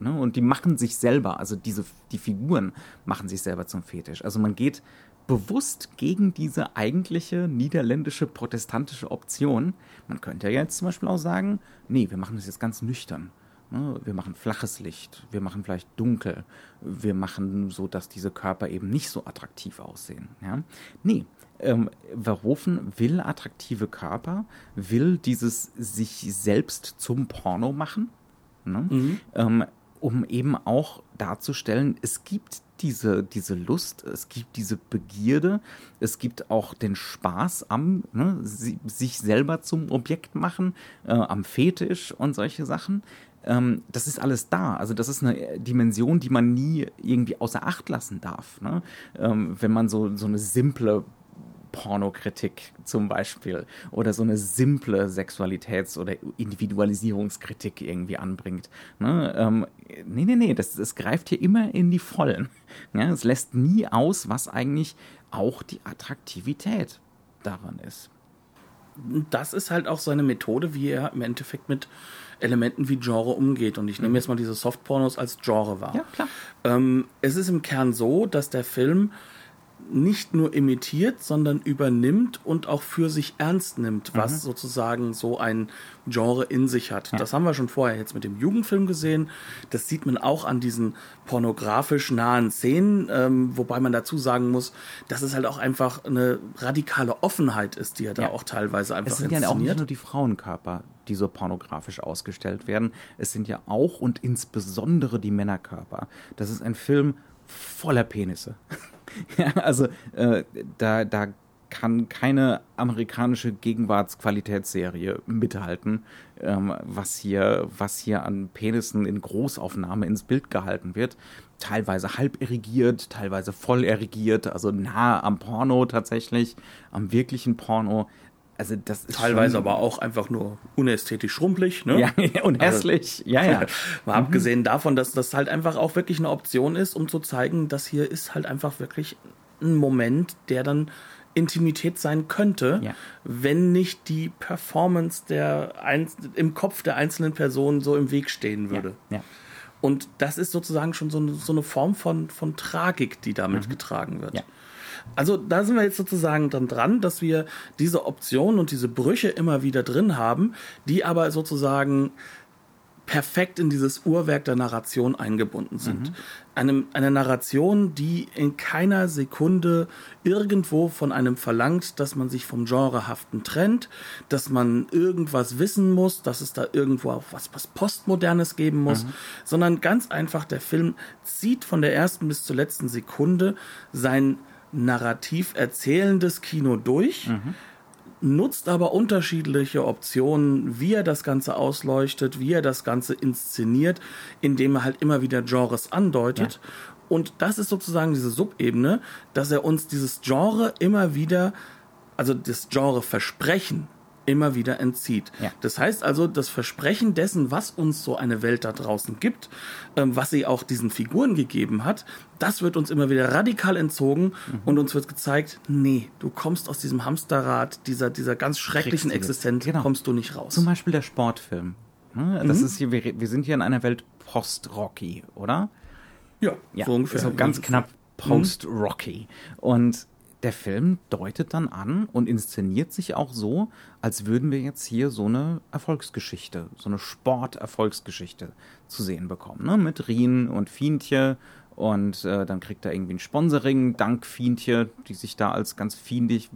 Ne? Und die machen sich selber, also diese, die Figuren machen sich selber zum Fetisch. Also man geht bewusst gegen diese eigentliche niederländische protestantische Option. Man könnte ja jetzt zum Beispiel auch sagen, nee, wir machen das jetzt ganz nüchtern. Ne? Wir machen flaches Licht, wir machen vielleicht dunkel, wir machen so, dass diese Körper eben nicht so attraktiv aussehen. Ja? Nee, ähm, Verhoeven will attraktive Körper, will dieses sich selbst zum Porno machen, ne? mhm. ähm, um eben auch darzustellen, es gibt diese, diese Lust, es gibt diese Begierde, es gibt auch den Spaß am ne, sich selber zum Objekt machen, äh, am Fetisch und solche Sachen. Ähm, das ist alles da. Also das ist eine Dimension, die man nie irgendwie außer Acht lassen darf. Ne? Ähm, wenn man so, so eine simple Pornokritik zum Beispiel oder so eine simple Sexualitäts- oder Individualisierungskritik irgendwie anbringt. Ne? Ähm, nee, nee, nee, das, das greift hier immer in die Vollen. Ja, es lässt nie aus, was eigentlich auch die Attraktivität daran ist. Das ist halt auch seine Methode, wie er im Endeffekt mit Elementen wie Genre umgeht. Und ich nehme mhm. jetzt mal diese Softpornos als Genre wahr. Ja, klar. Ähm, es ist im Kern so, dass der Film nicht nur imitiert, sondern übernimmt und auch für sich ernst nimmt, was mhm. sozusagen so ein Genre in sich hat. Ja. Das haben wir schon vorher jetzt mit dem Jugendfilm gesehen. Das sieht man auch an diesen pornografisch nahen Szenen, ähm, wobei man dazu sagen muss, dass es halt auch einfach eine radikale Offenheit ist, die er ja. da auch teilweise einfach Es sind inszeniert. ja auch nicht nur die Frauenkörper, die so pornografisch ausgestellt werden. Es sind ja auch und insbesondere die Männerkörper. Das ist ein Film voller Penisse. ja, also äh, da, da kann keine amerikanische Gegenwartsqualitätsserie mithalten, ähm, was, hier, was hier an Penissen in Großaufnahme ins Bild gehalten wird. Teilweise halb erigiert, teilweise voll erigiert, also nah am Porno tatsächlich, am wirklichen Porno. Also das ist teilweise aber auch einfach nur unästhetisch schrumpelig, ne? Ja, und also hässlich. Also, ja, ja. Mal mhm. abgesehen davon, dass das halt einfach auch wirklich eine Option ist, um zu zeigen, dass hier ist halt einfach wirklich ein Moment, der dann Intimität sein könnte, ja. wenn nicht die Performance der Einz im Kopf der einzelnen Person so im Weg stehen würde. Ja. Ja. Und das ist sozusagen schon so eine, so eine Form von, von Tragik, die damit mhm. getragen wird. Also da sind wir jetzt sozusagen dann dran, dass wir diese Optionen und diese Brüche immer wieder drin haben, die aber sozusagen perfekt in dieses Uhrwerk der Narration eingebunden sind. Mhm. Eine, eine Narration, die in keiner Sekunde irgendwo von einem verlangt, dass man sich vom Genrehaften trennt, dass man irgendwas wissen muss, dass es da irgendwo auch was, was Postmodernes geben muss, mhm. sondern ganz einfach, der Film zieht von der ersten bis zur letzten Sekunde sein narrativ erzählendes Kino durch. Mhm nutzt aber unterschiedliche Optionen, wie er das Ganze ausleuchtet, wie er das Ganze inszeniert, indem er halt immer wieder Genres andeutet. Ja. Und das ist sozusagen diese Subebene, dass er uns dieses Genre immer wieder, also das Genre Versprechen immer wieder entzieht. Ja. Das heißt also, das Versprechen dessen, was uns so eine Welt da draußen gibt, ähm, was sie auch diesen Figuren gegeben hat, das wird uns immer wieder radikal entzogen mhm. und uns wird gezeigt, nee, du kommst aus diesem Hamsterrad, dieser, dieser ganz schrecklichen Existenz, genau. kommst du nicht raus. Zum Beispiel der Sportfilm. Ne? Das mhm. ist hier, wir, wir sind hier in einer Welt post-Rocky, oder? Ja, ja, so ungefähr. So ganz knapp post-Rocky. Und der Film deutet dann an und inszeniert sich auch so, als würden wir jetzt hier so eine Erfolgsgeschichte, so eine Sporterfolgsgeschichte zu sehen bekommen. Ne? Mit Rien und Fientje und äh, dann kriegt er irgendwie ein Sponsoring, dank Fientje, die sich da als ganz fiendig,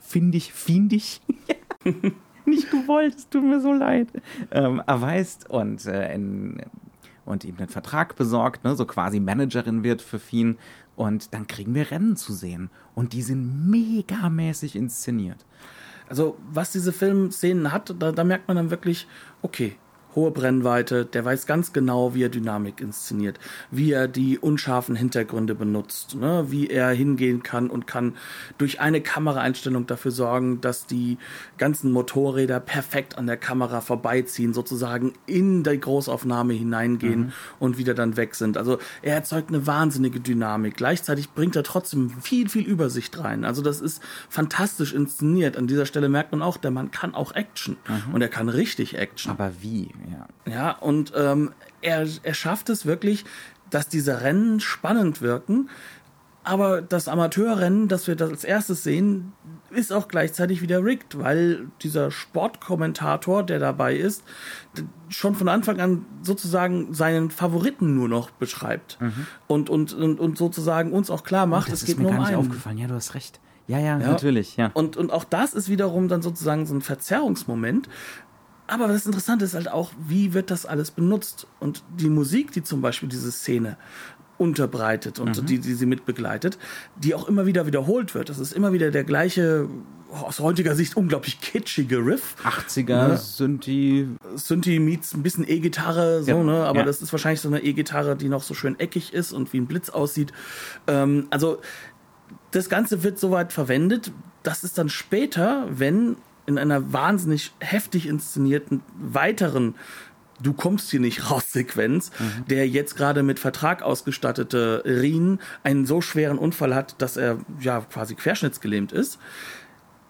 findig, fiendig, nicht gewollt, es tut mir so leid, ähm, erweist und äh, in, und ihm einen Vertrag besorgt, ne, so quasi Managerin wird für Fien und dann kriegen wir Rennen zu sehen. Und die sind megamäßig inszeniert. Also, was diese Filmszenen hat, da, da merkt man dann wirklich, okay, hohe Brennweite, der weiß ganz genau, wie er Dynamik inszeniert, wie er die unscharfen Hintergründe benutzt, ne? wie er hingehen kann und kann durch eine Kameraeinstellung dafür sorgen, dass die ganzen Motorräder perfekt an der Kamera vorbeiziehen, sozusagen in die Großaufnahme hineingehen mhm. und wieder dann weg sind. Also er erzeugt eine wahnsinnige Dynamik. Gleichzeitig bringt er trotzdem viel, viel Übersicht rein. Also das ist fantastisch inszeniert. An dieser Stelle merkt man auch, der Mann kann auch Action mhm. und er kann richtig Action. Aber wie? Ja, ja und ähm, er, er schafft es wirklich, dass diese Rennen spannend wirken. Aber das Amateurrennen, das wir das als erstes sehen, ist auch gleichzeitig wieder rigged, weil dieser Sportkommentator, der dabei ist, schon von Anfang an sozusagen seinen Favoriten nur noch beschreibt mhm. und, und, und, und sozusagen uns auch klar macht, oh, es geht nur um einen. aufgefallen. Ja, du hast recht. Ja, ja, ja, natürlich, ja. Und, und auch das ist wiederum dann sozusagen so ein Verzerrungsmoment, aber das Interessante ist halt auch, wie wird das alles benutzt? Und die Musik, die zum Beispiel diese Szene unterbreitet und mhm. die, die sie mitbegleitet, die auch immer wieder wiederholt wird. Das ist immer wieder der gleiche, aus heutiger Sicht unglaublich kitschige Riff. 80er, ja. Synthi. Synthi meets ein bisschen E-Gitarre, so, ja. ne? Aber ja. das ist wahrscheinlich so eine E-Gitarre, die noch so schön eckig ist und wie ein Blitz aussieht. Ähm, also, das Ganze wird soweit verwendet, dass es dann später, wenn in einer wahnsinnig heftig inszenierten weiteren Du kommst hier nicht raus Sequenz, mhm. der jetzt gerade mit Vertrag ausgestattete Rien einen so schweren Unfall hat, dass er ja quasi querschnittsgelähmt ist.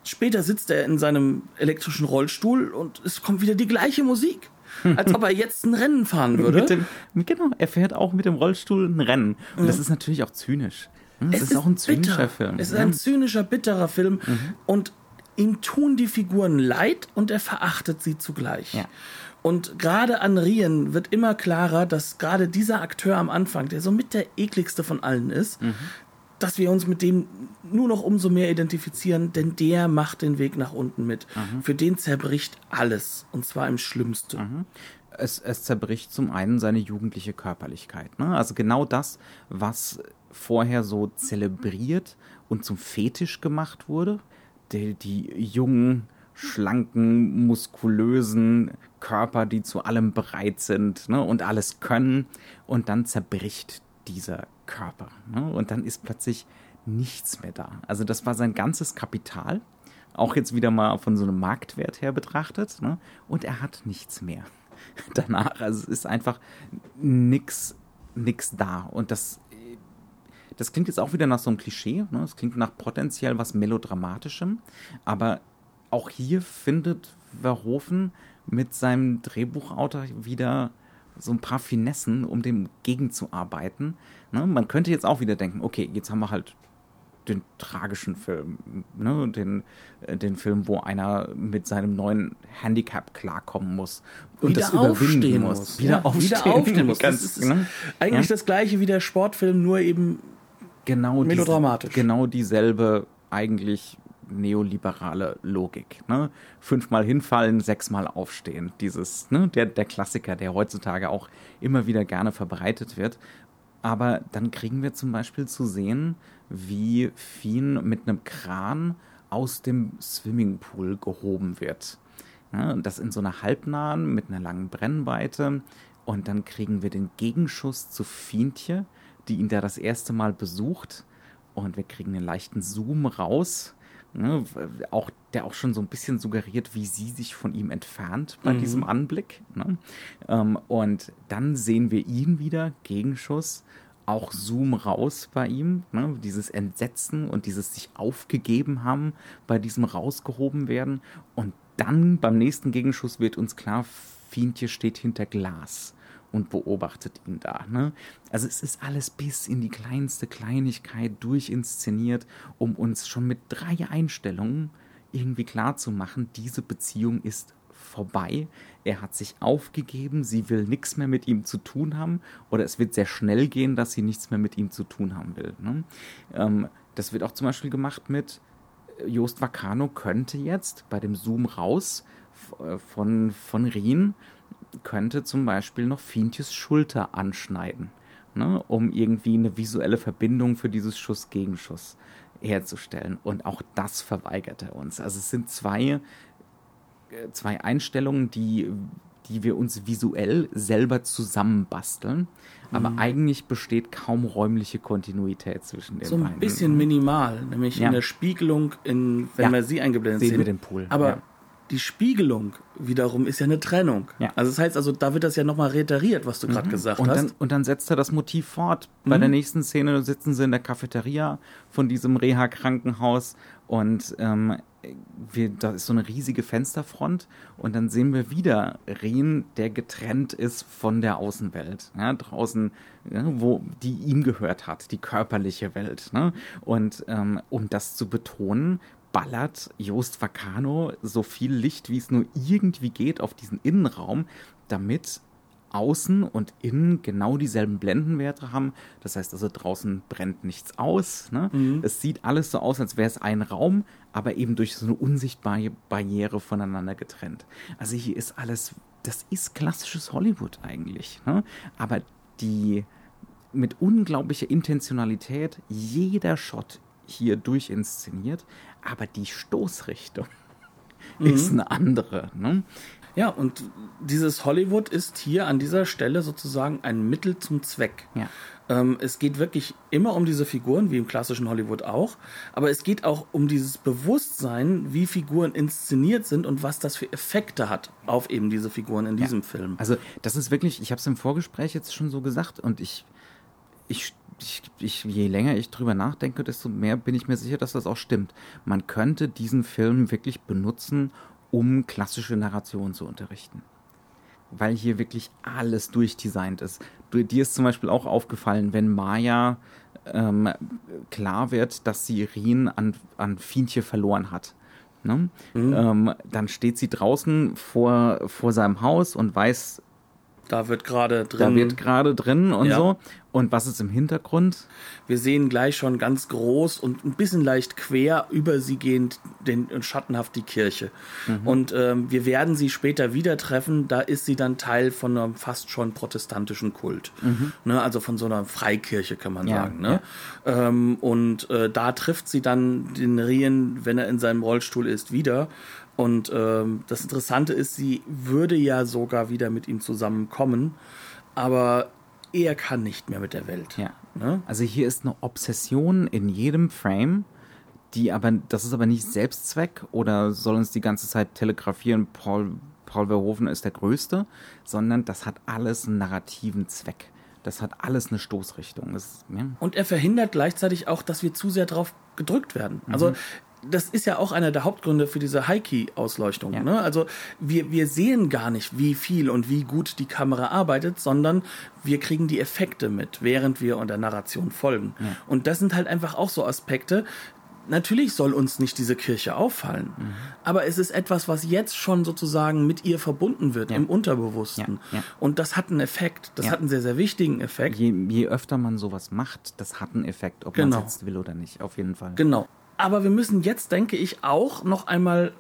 Später sitzt er in seinem elektrischen Rollstuhl und es kommt wieder die gleiche Musik. Als ob er jetzt ein Rennen fahren würde. Dem, genau, er fährt auch mit dem Rollstuhl ein Rennen. Und mhm. das ist natürlich auch zynisch. Hm, es ist, ist, auch ein zynischer bitter. Film. Es ist ein zynischer, bitterer Film. Mhm. Und ihm tun die Figuren leid und er verachtet sie zugleich. Ja. Und gerade an Rien wird immer klarer, dass gerade dieser Akteur am Anfang, der so mit der ekligste von allen ist, mhm. dass wir uns mit dem nur noch umso mehr identifizieren, denn der macht den Weg nach unten mit. Mhm. Für den zerbricht alles, und zwar im Schlimmsten. Mhm. Es, es, zerbricht zum einen seine jugendliche Körperlichkeit. Ne? Also genau das, was vorher so zelebriert und zum Fetisch gemacht wurde, die, die jungen, schlanken, muskulösen Körper, die zu allem bereit sind ne, und alles können. Und dann zerbricht dieser Körper. Ne, und dann ist plötzlich nichts mehr da. Also das war sein ganzes Kapital. Auch jetzt wieder mal von so einem Marktwert her betrachtet. Ne, und er hat nichts mehr danach. Also es ist einfach nichts nix da. Und das das klingt jetzt auch wieder nach so einem Klischee. Ne? Das klingt nach potenziell was Melodramatischem. Aber auch hier findet Verhoeven mit seinem Drehbuchautor wieder so ein paar Finessen, um dem gegenzuarbeiten. Ne? Man könnte jetzt auch wieder denken, okay, jetzt haben wir halt den tragischen Film, ne? den, äh, den Film, wo einer mit seinem neuen Handicap klarkommen muss und wieder das überwinden muss. muss. Wieder, ja, aufstehen, wieder aufstehen muss. Das ist ne? eigentlich ja? das gleiche wie der Sportfilm, nur eben genau melodramatisch. Diese, genau dieselbe eigentlich neoliberale Logik. Ne? Fünfmal hinfallen, sechsmal aufstehen. Dieses, ne? der, der Klassiker, der heutzutage auch immer wieder gerne verbreitet wird. Aber dann kriegen wir zum Beispiel zu sehen, wie Fien mit einem Kran aus dem Swimmingpool gehoben wird. Ja, und das in so einer halbnahen mit einer langen Brennweite. Und dann kriegen wir den Gegenschuss zu Fientje, die ihn da das erste Mal besucht. Und wir kriegen einen leichten Zoom raus. Ne, auch, der auch schon so ein bisschen suggeriert, wie sie sich von ihm entfernt bei mhm. diesem Anblick. Ne? Ähm, und dann sehen wir ihn wieder, Gegenschuss, auch Zoom raus bei ihm, ne? dieses Entsetzen und dieses sich aufgegeben haben bei diesem rausgehoben werden. Und dann beim nächsten Gegenschuss wird uns klar, Fientje steht hinter Glas und beobachtet ihn da. Ne? Also es ist alles bis in die kleinste Kleinigkeit durchinszeniert, um uns schon mit drei Einstellungen irgendwie klar zu machen, diese Beziehung ist vorbei. Er hat sich aufgegeben, sie will nichts mehr mit ihm zu tun haben oder es wird sehr schnell gehen, dass sie nichts mehr mit ihm zu tun haben will. Ne? Ähm, das wird auch zum Beispiel gemacht mit äh, Jost Vacano könnte jetzt bei dem Zoom raus äh, von, von Rien, könnte zum Beispiel noch Fientjes Schulter anschneiden, ne? um irgendwie eine visuelle Verbindung für dieses Schuss-Gegenschuss herzustellen. Und auch das verweigert er uns. Also es sind zwei zwei Einstellungen, die, die wir uns visuell selber zusammenbasteln. Aber mhm. eigentlich besteht kaum räumliche Kontinuität zwischen den so beiden. So ein bisschen minimal, nämlich ja. in der Spiegelung, in, wenn ja. wir sie eingeblendet sehen. Sehen wir den Pool. Aber ja. Die Spiegelung wiederum ist ja eine Trennung. Ja. Also das heißt, also da wird das ja nochmal reiteriert, was du gerade mhm. gesagt und hast. Dann, und dann setzt er das Motiv fort. Bei mhm. der nächsten Szene sitzen sie in der Cafeteria von diesem Reha-Krankenhaus und ähm, wir, da ist so eine riesige Fensterfront und dann sehen wir wieder Rien, der getrennt ist von der Außenwelt. Ja, draußen, wo die ihm gehört hat, die körperliche Welt. Ne? Und ähm, um das zu betonen, ballert Jost Vacano so viel Licht, wie es nur irgendwie geht, auf diesen Innenraum, damit außen und innen genau dieselben Blendenwerte haben. Das heißt also, draußen brennt nichts aus. Ne? Mhm. Es sieht alles so aus, als wäre es ein Raum, aber eben durch so eine unsichtbare Barriere voneinander getrennt. Also hier ist alles, das ist klassisches Hollywood eigentlich. Ne? Aber die mit unglaublicher Intentionalität jeder Shot hier durchinszeniert, aber die Stoßrichtung mhm. ist eine andere. Ne? Ja, und dieses Hollywood ist hier an dieser Stelle sozusagen ein Mittel zum Zweck. Ja. Ähm, es geht wirklich immer um diese Figuren, wie im klassischen Hollywood auch, aber es geht auch um dieses Bewusstsein, wie Figuren inszeniert sind und was das für Effekte hat auf eben diese Figuren in diesem ja. Film. Also das ist wirklich, ich habe es im Vorgespräch jetzt schon so gesagt und ich, ich ich, ich, je länger ich drüber nachdenke, desto mehr bin ich mir sicher, dass das auch stimmt. Man könnte diesen Film wirklich benutzen, um klassische Narration zu unterrichten. Weil hier wirklich alles durchdesignt ist. Dir ist zum Beispiel auch aufgefallen, wenn Maya ähm, klar wird, dass sie Rien an, an Fientje verloren hat. Ne? Mhm. Ähm, dann steht sie draußen vor, vor seinem Haus und weiß, da wird gerade drin. Da wird gerade drin und ja. so. Und was ist im Hintergrund? Wir sehen gleich schon ganz groß und ein bisschen leicht quer über sie gehend den, schattenhaft die Kirche. Mhm. Und ähm, wir werden sie später wieder treffen. Da ist sie dann Teil von einem fast schon protestantischen Kult. Mhm. Ne, also von so einer Freikirche, kann man ja. sagen. Ne? Ja. Ähm, und äh, da trifft sie dann den Rien, wenn er in seinem Rollstuhl ist, wieder. Und ähm, das Interessante ist, sie würde ja sogar wieder mit ihm zusammenkommen, aber er kann nicht mehr mit der Welt. Ja. Ne? Also hier ist eine Obsession in jedem Frame, die aber, das ist aber nicht Selbstzweck oder soll uns die ganze Zeit telegrafieren, Paul, Paul Verhoeven ist der Größte, sondern das hat alles einen narrativen Zweck. Das hat alles eine Stoßrichtung. Das, ja. Und er verhindert gleichzeitig auch, dass wir zu sehr drauf gedrückt werden. Also mhm. Das ist ja auch einer der Hauptgründe für diese High-Key-Ausleuchtung. Ja. Ne? Also wir, wir sehen gar nicht, wie viel und wie gut die Kamera arbeitet, sondern wir kriegen die Effekte mit, während wir unter Narration folgen. Ja. Und das sind halt einfach auch so Aspekte. Natürlich soll uns nicht diese Kirche auffallen, Mhm. aber es ist etwas, was jetzt schon sozusagen mit ihr verbunden wird, Ja. im Unterbewussten. Ja, ja. Und das hat einen Effekt. Das hat einen sehr, sehr wichtigen Effekt. Je, je öfter man sowas macht, das hat einen Effekt, ob Genau. man es jetzt will oder nicht, auf jeden Fall. Genau. Aber wir müssen jetzt, denke ich, auch noch einmal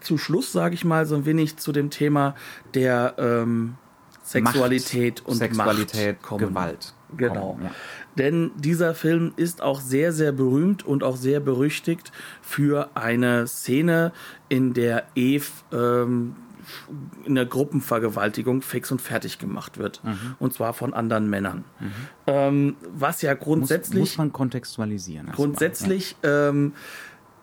zu Schluss, sage ich mal, so ein wenig zu dem Thema der ähm, Sexualität Macht, und Sexualität, Macht kommen. Gewalt. Genau. kommen, ja. Denn dieser Film ist auch sehr, sehr berühmt und auch sehr berüchtigt für eine Szene, in der Eve ähm, in der Gruppenvergewaltigung fix und fertig gemacht wird. Mhm. Und zwar von anderen Männern. Ähm, was ja Muss, grundsätzlich muss man kontextualisieren. grundsätzlich ähm,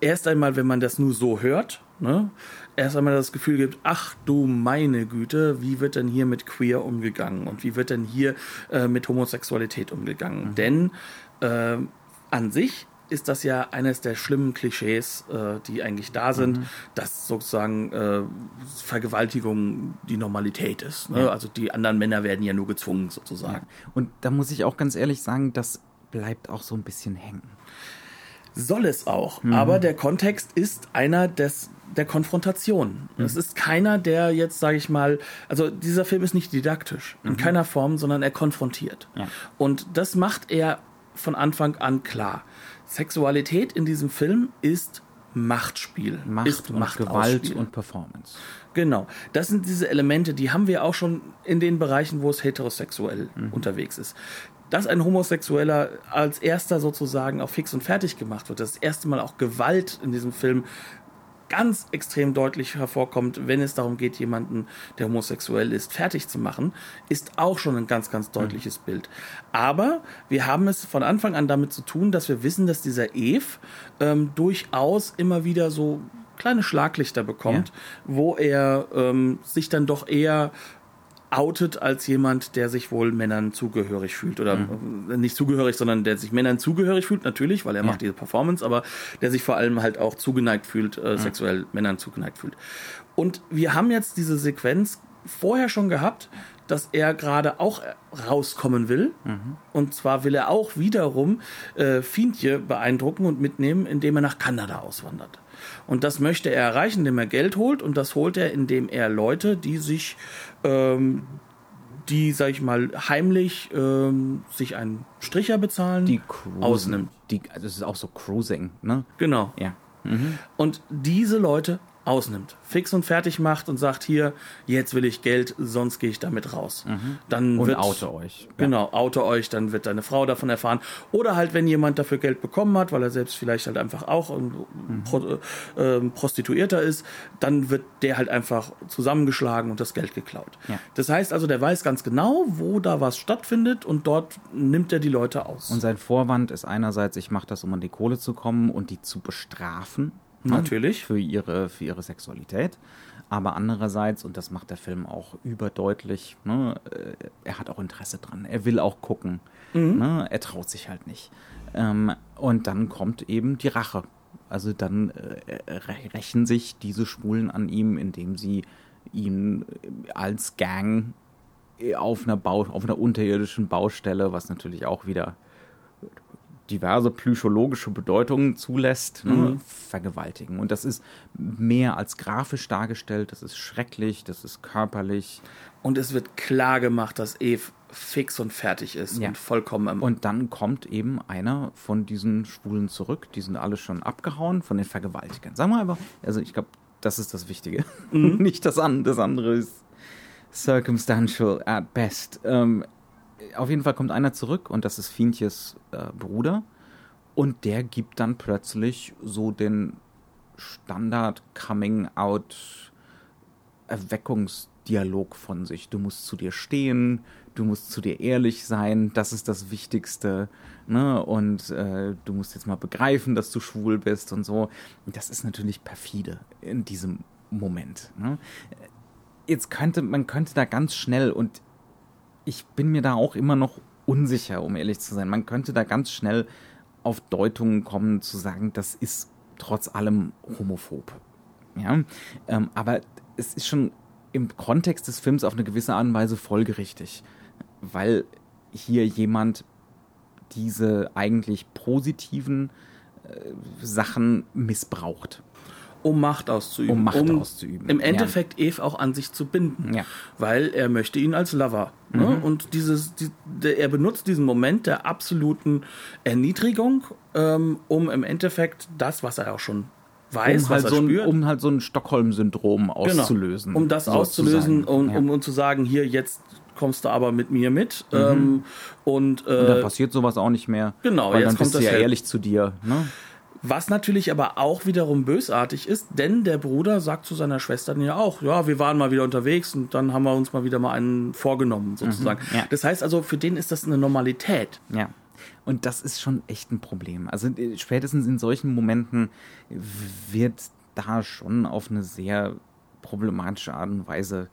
erst einmal, wenn man das nur so hört, ne, erst einmal das Gefühl gibt, ach du meine Güte, wie wird denn hier mit Queer umgegangen und wie wird denn hier äh, mit Homosexualität umgegangen? Denn äh, an sich ist das ja eines der schlimmen Klischees, äh, die eigentlich da sind, dass sozusagen äh, Vergewaltigung die Normalität ist. Ne? Ja. Also die anderen Männer werden ja nur gezwungen Ja. sozusagen. Und da muss ich auch ganz ehrlich sagen, das bleibt auch so ein bisschen hängen. Soll es auch. Mhm. Aber der Kontext ist einer des, der Konfrontation. Mhm. Es ist keiner, der jetzt, sage ich mal, also dieser Film ist nicht didaktisch in keiner Form, sondern er konfrontiert. Mhm. Ja. Und das macht er von Anfang an klar. Sexualität in diesem Film ist Machtspiel, Macht ist und Gewalt Machtausspiel. und Performance. Genau. Das sind diese Elemente, die haben wir auch schon in den Bereichen, wo es heterosexuell unterwegs ist. Dass ein Homosexueller als erster sozusagen auch fix und fertig gemacht wird, das erste Mal auch Gewalt in diesem Film ganz extrem deutlich hervorkommt, wenn es darum geht, jemanden, der homosexuell ist, fertig zu machen, ist auch schon ein ganz, ganz deutliches Bild. Aber wir haben es von Anfang an damit zu tun, dass wir wissen, dass dieser Eve ähm, durchaus immer wieder so kleine Schlaglichter bekommt, wo er ähm, sich dann doch eher outet als jemand, der sich wohl Männern zugehörig fühlt. Oder äh, nicht zugehörig, sondern der sich Männern zugehörig fühlt, natürlich, weil er macht diese Performance, aber der sich vor allem halt auch zugeneigt fühlt, äh, sexuell Männern zugeneigt fühlt. Und wir haben jetzt diese Sequenz vorher schon gehabt, dass er gerade auch rauskommen will. Und zwar will er auch wiederum äh, Fiendje beeindrucken und mitnehmen, indem er nach Kanada auswandert. Und das möchte er erreichen, indem er Geld holt. Und das holt er, indem er Leute, die sich, ähm, die, sag ich mal, heimlich ähm, sich einen Stricher bezahlen, Die Cruisen. ausnimmt. Die, also es ist auch so Cruising, ne? Genau. Ja. Und diese Leute ausnimmt, fix und fertig macht und sagt hier, jetzt will ich Geld, sonst gehe ich damit raus. Dann Und wird, oute euch. Genau, oute euch, dann wird deine Frau davon erfahren. Oder halt, wenn jemand dafür Geld bekommen hat, weil er selbst vielleicht halt einfach auch ein Pro, äh, Prostituierter ist, dann wird der halt einfach zusammengeschlagen und das Geld geklaut. Ja. Das heißt also, der weiß ganz genau, wo da was stattfindet und dort nimmt er die Leute aus. Und sein Vorwand ist einerseits, ich mache das, um an die Kohle zu kommen und die zu bestrafen. Ne, Natürlich. Für ihre, für ihre Sexualität. Aber andererseits, und das macht der Film auch überdeutlich, ne, äh, er hat auch Interesse dran. Er will auch gucken. Ne, er traut sich halt nicht. Ähm, und dann kommt eben die Rache. Also dann äh, rächen sich diese Schwulen an ihm, indem sie ihn äh, als Gang äh, auf einer, Bau, auf einer unterirdischen Baustelle, was natürlich auch wieder diverse psychologische Bedeutungen zulässt, ne, vergewaltigen. Und das ist mehr als grafisch dargestellt, das ist schrecklich, das ist körperlich. Und es wird klar gemacht, dass Eve fix und fertig ist Ja. und vollkommen Und dann kommt eben einer von diesen Schwulen zurück, die sind alle schon abgehauen von den Vergewaltigern. Sagen wir einfach, also ich glaube, das ist das Wichtige. Nicht das andere, das andere ist circumstantial at best. Ähm, auf jeden Fall kommt einer zurück und das ist Fientjes äh, Bruder. Und der gibt dann plötzlich so den Standard Coming-out Erweckungsdialog von sich. Du musst zu dir stehen, du musst zu dir ehrlich sein, das ist das Wichtigste. Ne? Und äh, du musst jetzt mal begreifen, dass du schwul bist und so. Das ist natürlich perfide in diesem Moment. Ne? Jetzt könnte, man könnte da ganz schnell, und ich bin mir da auch immer noch unsicher, um ehrlich zu sein, man könnte da ganz schnell auf Deutungen kommen, zu sagen, das ist trotz allem homophob. Ja, ähm, aber es ist schon im Kontext des Films auf eine gewisse Art und Weise folgerichtig, weil hier jemand diese eigentlich positiven äh, Sachen missbraucht. Um Macht auszuüben. Um Macht auszuüben. Im Endeffekt ja. Eve auch an sich zu binden. Ja. Weil er möchte ihn als Lover. Ne? Mhm. Und dieses, die, der, er benutzt diesen Moment der absoluten Erniedrigung, ähm, um im Endeffekt das, was er auch schon weiß, um halt, was so er ein, spürt, um halt so ein Stockholm-Syndrom auszulösen. Genau. Um das auszulösen und Ja. um, um zu sagen, hier, jetzt kommst du aber mit mir mit. Ähm, und, Mhm. Und dann äh, passiert sowas auch nicht mehr. Genau, weil jetzt dann kommt bist du das ja Hell- ehrlich zu dir. Ne? Was natürlich aber auch wiederum bösartig ist, denn der Bruder sagt zu seiner Schwester ja auch, ja, wir waren mal wieder unterwegs und dann haben wir uns mal wieder mal einen vorgenommen, sozusagen. Mhm, ja. Das heißt also, für den ist das eine Normalität. Ja. Und das ist schon echt ein Problem. Also äh, spätestens in solchen Momenten wird da schon auf eine sehr problematische Art und Weise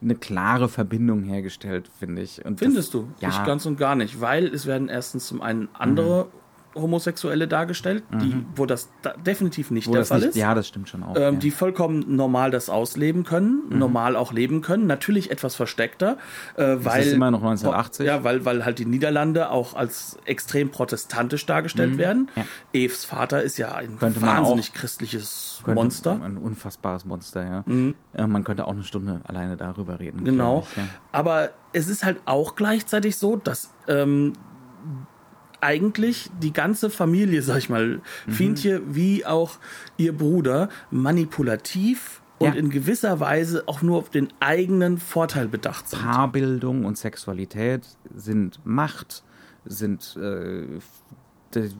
eine klare Verbindung hergestellt, finde ich. Und Findest das, du? Ja. Ich ganz und gar nicht, weil es werden erstens zum einen andere Homosexuelle dargestellt, die, wo das da definitiv nicht wo der das Fall nicht, ist. Ja, das stimmt schon auch. ähm, ja. die vollkommen normal das ausleben können, normal auch leben können, natürlich etwas versteckter, äh, weil ist immer noch 1980. Ja, weil weil halt die Niederlande auch als extrem protestantisch dargestellt werden. Ja. Eves Vater ist ja ein Könnte wahnsinnig christliches Könnte- Monster. Ein unfassbares Monster, ja. Äh, man könnte auch eine Stunde alleine darüber reden. Genau. ich, ja. Aber es ist halt auch gleichzeitig so, dass ähm, eigentlich die ganze Familie, sag ich mal, Mhm. Fientje wie auch ihr Bruder manipulativ und Ja. in gewisser Weise auch nur auf den eigenen Vorteil bedacht sind. Paarbildung und Sexualität sind Macht, sind äh,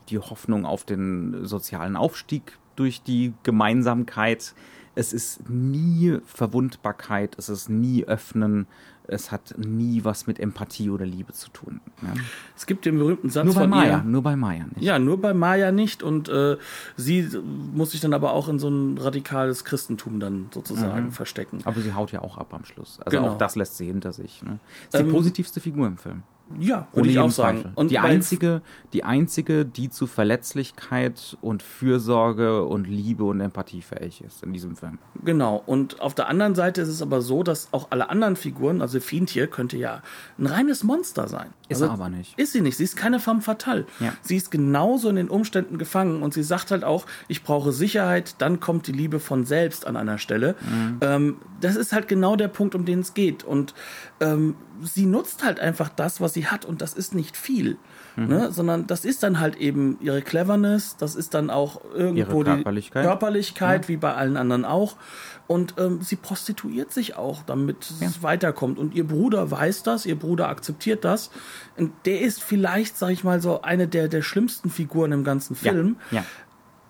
die Hoffnung auf den sozialen Aufstieg durch die Gemeinsamkeit. Es ist nie Verwundbarkeit, es ist nie Öffnen, es hat nie was mit Empathie oder Liebe zu tun. Ja? Es gibt den berühmten Satz Nur bei von Maya, ihr. nur bei Maya nicht. Ja, nur bei Maya nicht und äh, sie muss sich dann aber auch in so ein radikales Christentum dann sozusagen verstecken. Aber sie haut ja auch ab am Schluss. Also Genau. auch das lässt sie hinter sich. Ne? Ist die Ähm, positivste Figur im Film. Ja, würde ich auch sagen. Und die einzige, die einzige, die zu Verletzlichkeit und Fürsorge und Liebe und Empathie fähig ist in diesem Film. Genau. Und auf der anderen Seite ist es aber so, dass auch alle anderen Figuren, also Fiendtier könnte ja ein reines Monster sein. Ist also, er aber nicht. Ist sie nicht. Sie ist keine femme fatale. Ja. Sie ist genauso in den Umständen gefangen und sie sagt halt auch, ich brauche Sicherheit, dann kommt die Liebe von selbst an einer Stelle. Mhm. Ähm, das ist halt genau der Punkt, um den es geht. Und ähm, sie nutzt halt einfach das, was sie hat und das ist nicht viel. Mhm. Ne? Sondern das ist dann halt eben ihre Cleverness, das ist dann auch irgendwo Ihre Körperlichkeit. die Körperlichkeit, wie bei allen anderen auch. Und ähm, sie prostituiert sich auch, damit es weiterkommt. Und ihr Bruder weiß das, ihr Bruder akzeptiert das. Und der ist vielleicht, sag ich mal, so eine der, der schlimmsten Figuren im ganzen Film. Ja.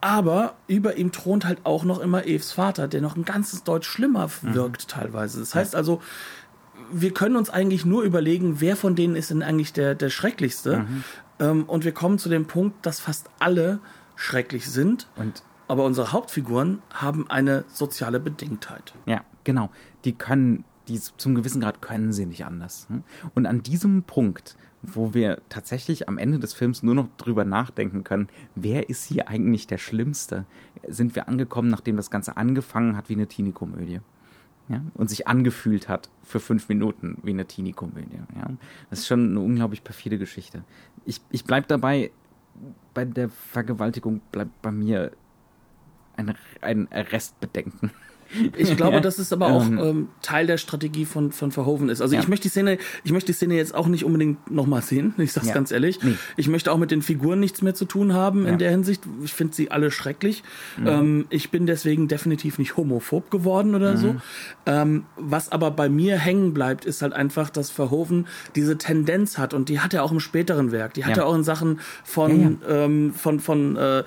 Aber über ihm thront halt auch noch immer Eves Vater, der noch ein ganzes Deutsch schlimmer wirkt teilweise. Das heißt also, wir können uns eigentlich nur überlegen, wer von denen ist denn eigentlich der, der Schrecklichste. Ähm, und wir kommen zu dem Punkt, dass fast alle schrecklich sind. Und Aber unsere Hauptfiguren haben eine soziale Bedingtheit. ja, genau. Die können, die zum gewissen Grad können sie nicht anders. hm? Und an diesem Punkt, wo wir tatsächlich am Ende des Films nur noch drüber nachdenken können, wer ist hier eigentlich der Schlimmste, sind wir angekommen, nachdem das Ganze angefangen hat wie eine Teenie-Komödie. Ja, und sich angefühlt hat für fünf Minuten wie eine Teenie-Komödie. Ja. Das ist schon eine unglaublich perfide Geschichte. Ich, ich bleib dabei, bei der Vergewaltigung bleibt bei mir ein, ein Restbedenken. Ich glaube, dass es aber auch Ähm. ähm, Teil der Strategie von, von Verhoeven ist. Also Ja. ich möchte die Szene, ich möchte die Szene jetzt auch nicht unbedingt nochmal sehen, ich sag's Ja. ganz ehrlich. Nee. Ich möchte auch mit den Figuren nichts mehr zu tun haben Ja. in der Hinsicht. Ich finde sie alle schrecklich. Mhm. Ähm, ich bin deswegen definitiv nicht homophob geworden oder Mhm. so. Ähm, was aber bei mir hängen bleibt, ist halt einfach, dass Verhoeven diese Tendenz hat und die hat er auch im späteren Werk. Die hat er auch in Sachen von, Ähm, von, von äh,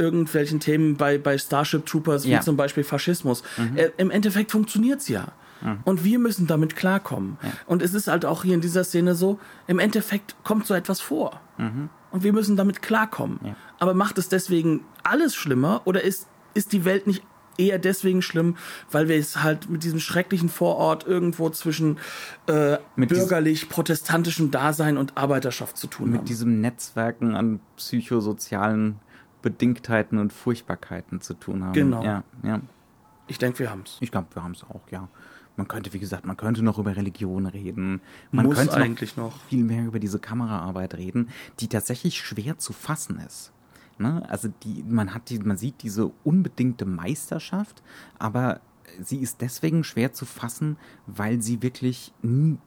irgendwelchen Themen bei, bei Starship Troopers, wie Ja. zum Beispiel Faschismus. Äh, Im Endeffekt funktioniert's ja. Und wir müssen damit klarkommen. Und es ist halt auch hier in dieser Szene so, im Endeffekt kommt so etwas vor. Und wir müssen damit klarkommen. Ja. Aber macht es deswegen alles schlimmer oder ist, ist die Welt nicht eher deswegen schlimm, weil wir es halt mit diesem schrecklichen Vorort irgendwo zwischen äh, Mit bürgerlich-protestantischem Dasein und Arbeiterschaft zu tun haben? Mit diesem Netzwerken an psychosozialen Unbedingtheiten und Furchtbarkeiten zu tun haben. Genau. Ja, ja. Ich denke, wir haben es. Ich glaube, wir haben es auch, ja. Man könnte, wie gesagt, man könnte noch über Religion reden. Man Muss könnte eigentlich noch. viel mehr über diese Kameraarbeit reden, die tatsächlich schwer zu fassen ist. Ne? Also die, man hat die, man sieht diese unbedingte Meisterschaft, aber sie ist deswegen schwer zu fassen, weil sie wirklich nie.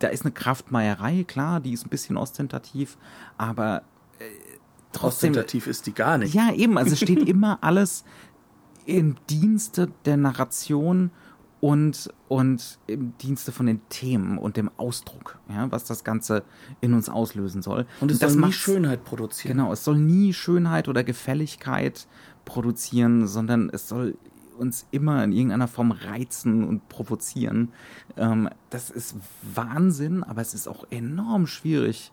Da ist eine Kraftmeierei, klar, die ist ein bisschen ostentativ, aber trotzdem. Ostentativ ist die gar nicht. Ja, eben. Also es steht immer alles im Dienste der Narration und, und im Dienste von den Themen und dem Ausdruck, ja, was das Ganze in uns auslösen soll. Und es das soll nie Schönheit produzieren. Genau, es soll nie Schönheit oder Gefälligkeit produzieren, sondern es soll uns immer in irgendeiner Form reizen und provozieren. Ähm, das ist Wahnsinn, aber es ist auch enorm schwierig,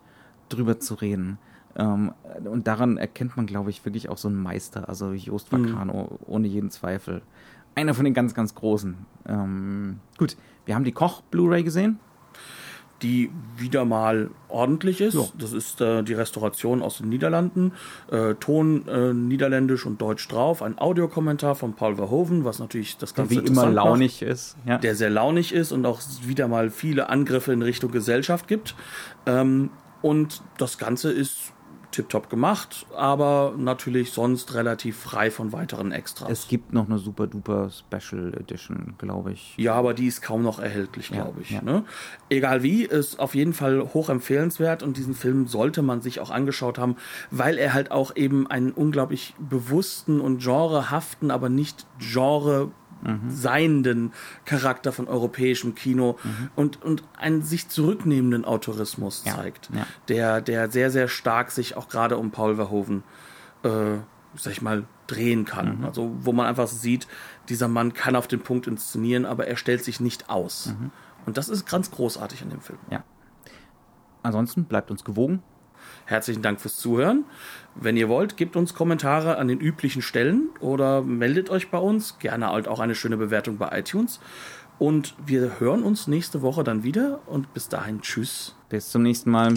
drüber zu reden. Ähm, und daran erkennt man, glaube ich, wirklich auch so einen Meister, also Jost Vacano, ohne jeden Zweifel. Einer von den ganz, ganz Großen. Ähm, gut, wir haben die Koch-Blu-ray gesehen. die wieder mal ordentlich ist. Ja. Das ist äh, die Restauration aus den Niederlanden. Äh, Ton äh, niederländisch und deutsch drauf. Ein Audiokommentar von Paul Verhoeven, was natürlich das Ganze Wie immer interessant macht. launig ist. Ja. der sehr launig ist und auch wieder mal viele Angriffe in Richtung Gesellschaft gibt. Ähm, und das Ganze ist tiptop gemacht, aber natürlich sonst relativ frei von weiteren Extras. Es gibt noch eine super duper Special Edition, glaube ich. ja, aber die ist kaum noch erhältlich, Ja, glaube ich. ja. Ne? Egal wie, ist auf jeden Fall hoch empfehlenswert und diesen Film sollte man sich auch angeschaut haben, weil er halt auch eben einen unglaublich bewussten und genrehaften, aber nicht genre seienden Charakter von europäischem Kino und, und einen sich zurücknehmenden Autorismus Ja, zeigt, ja. der, der sehr, sehr stark sich auch gerade um Paul Verhoeven äh, sag ich mal, drehen kann. Also, wo man einfach sieht, dieser Mann kann auf den Punkt inszenieren, aber er stellt sich nicht aus. Und das ist ganz großartig in dem Film. Ja. Ansonsten bleibt uns gewogen. Herzlichen Dank fürs Zuhören. Wenn ihr wollt, gebt uns Kommentare an den üblichen Stellen oder meldet euch bei uns. Gerne halt auch eine schöne Bewertung bei iTunes. Und wir hören uns nächste Woche dann wieder und bis dahin tschüss. Bis zum nächsten Mal.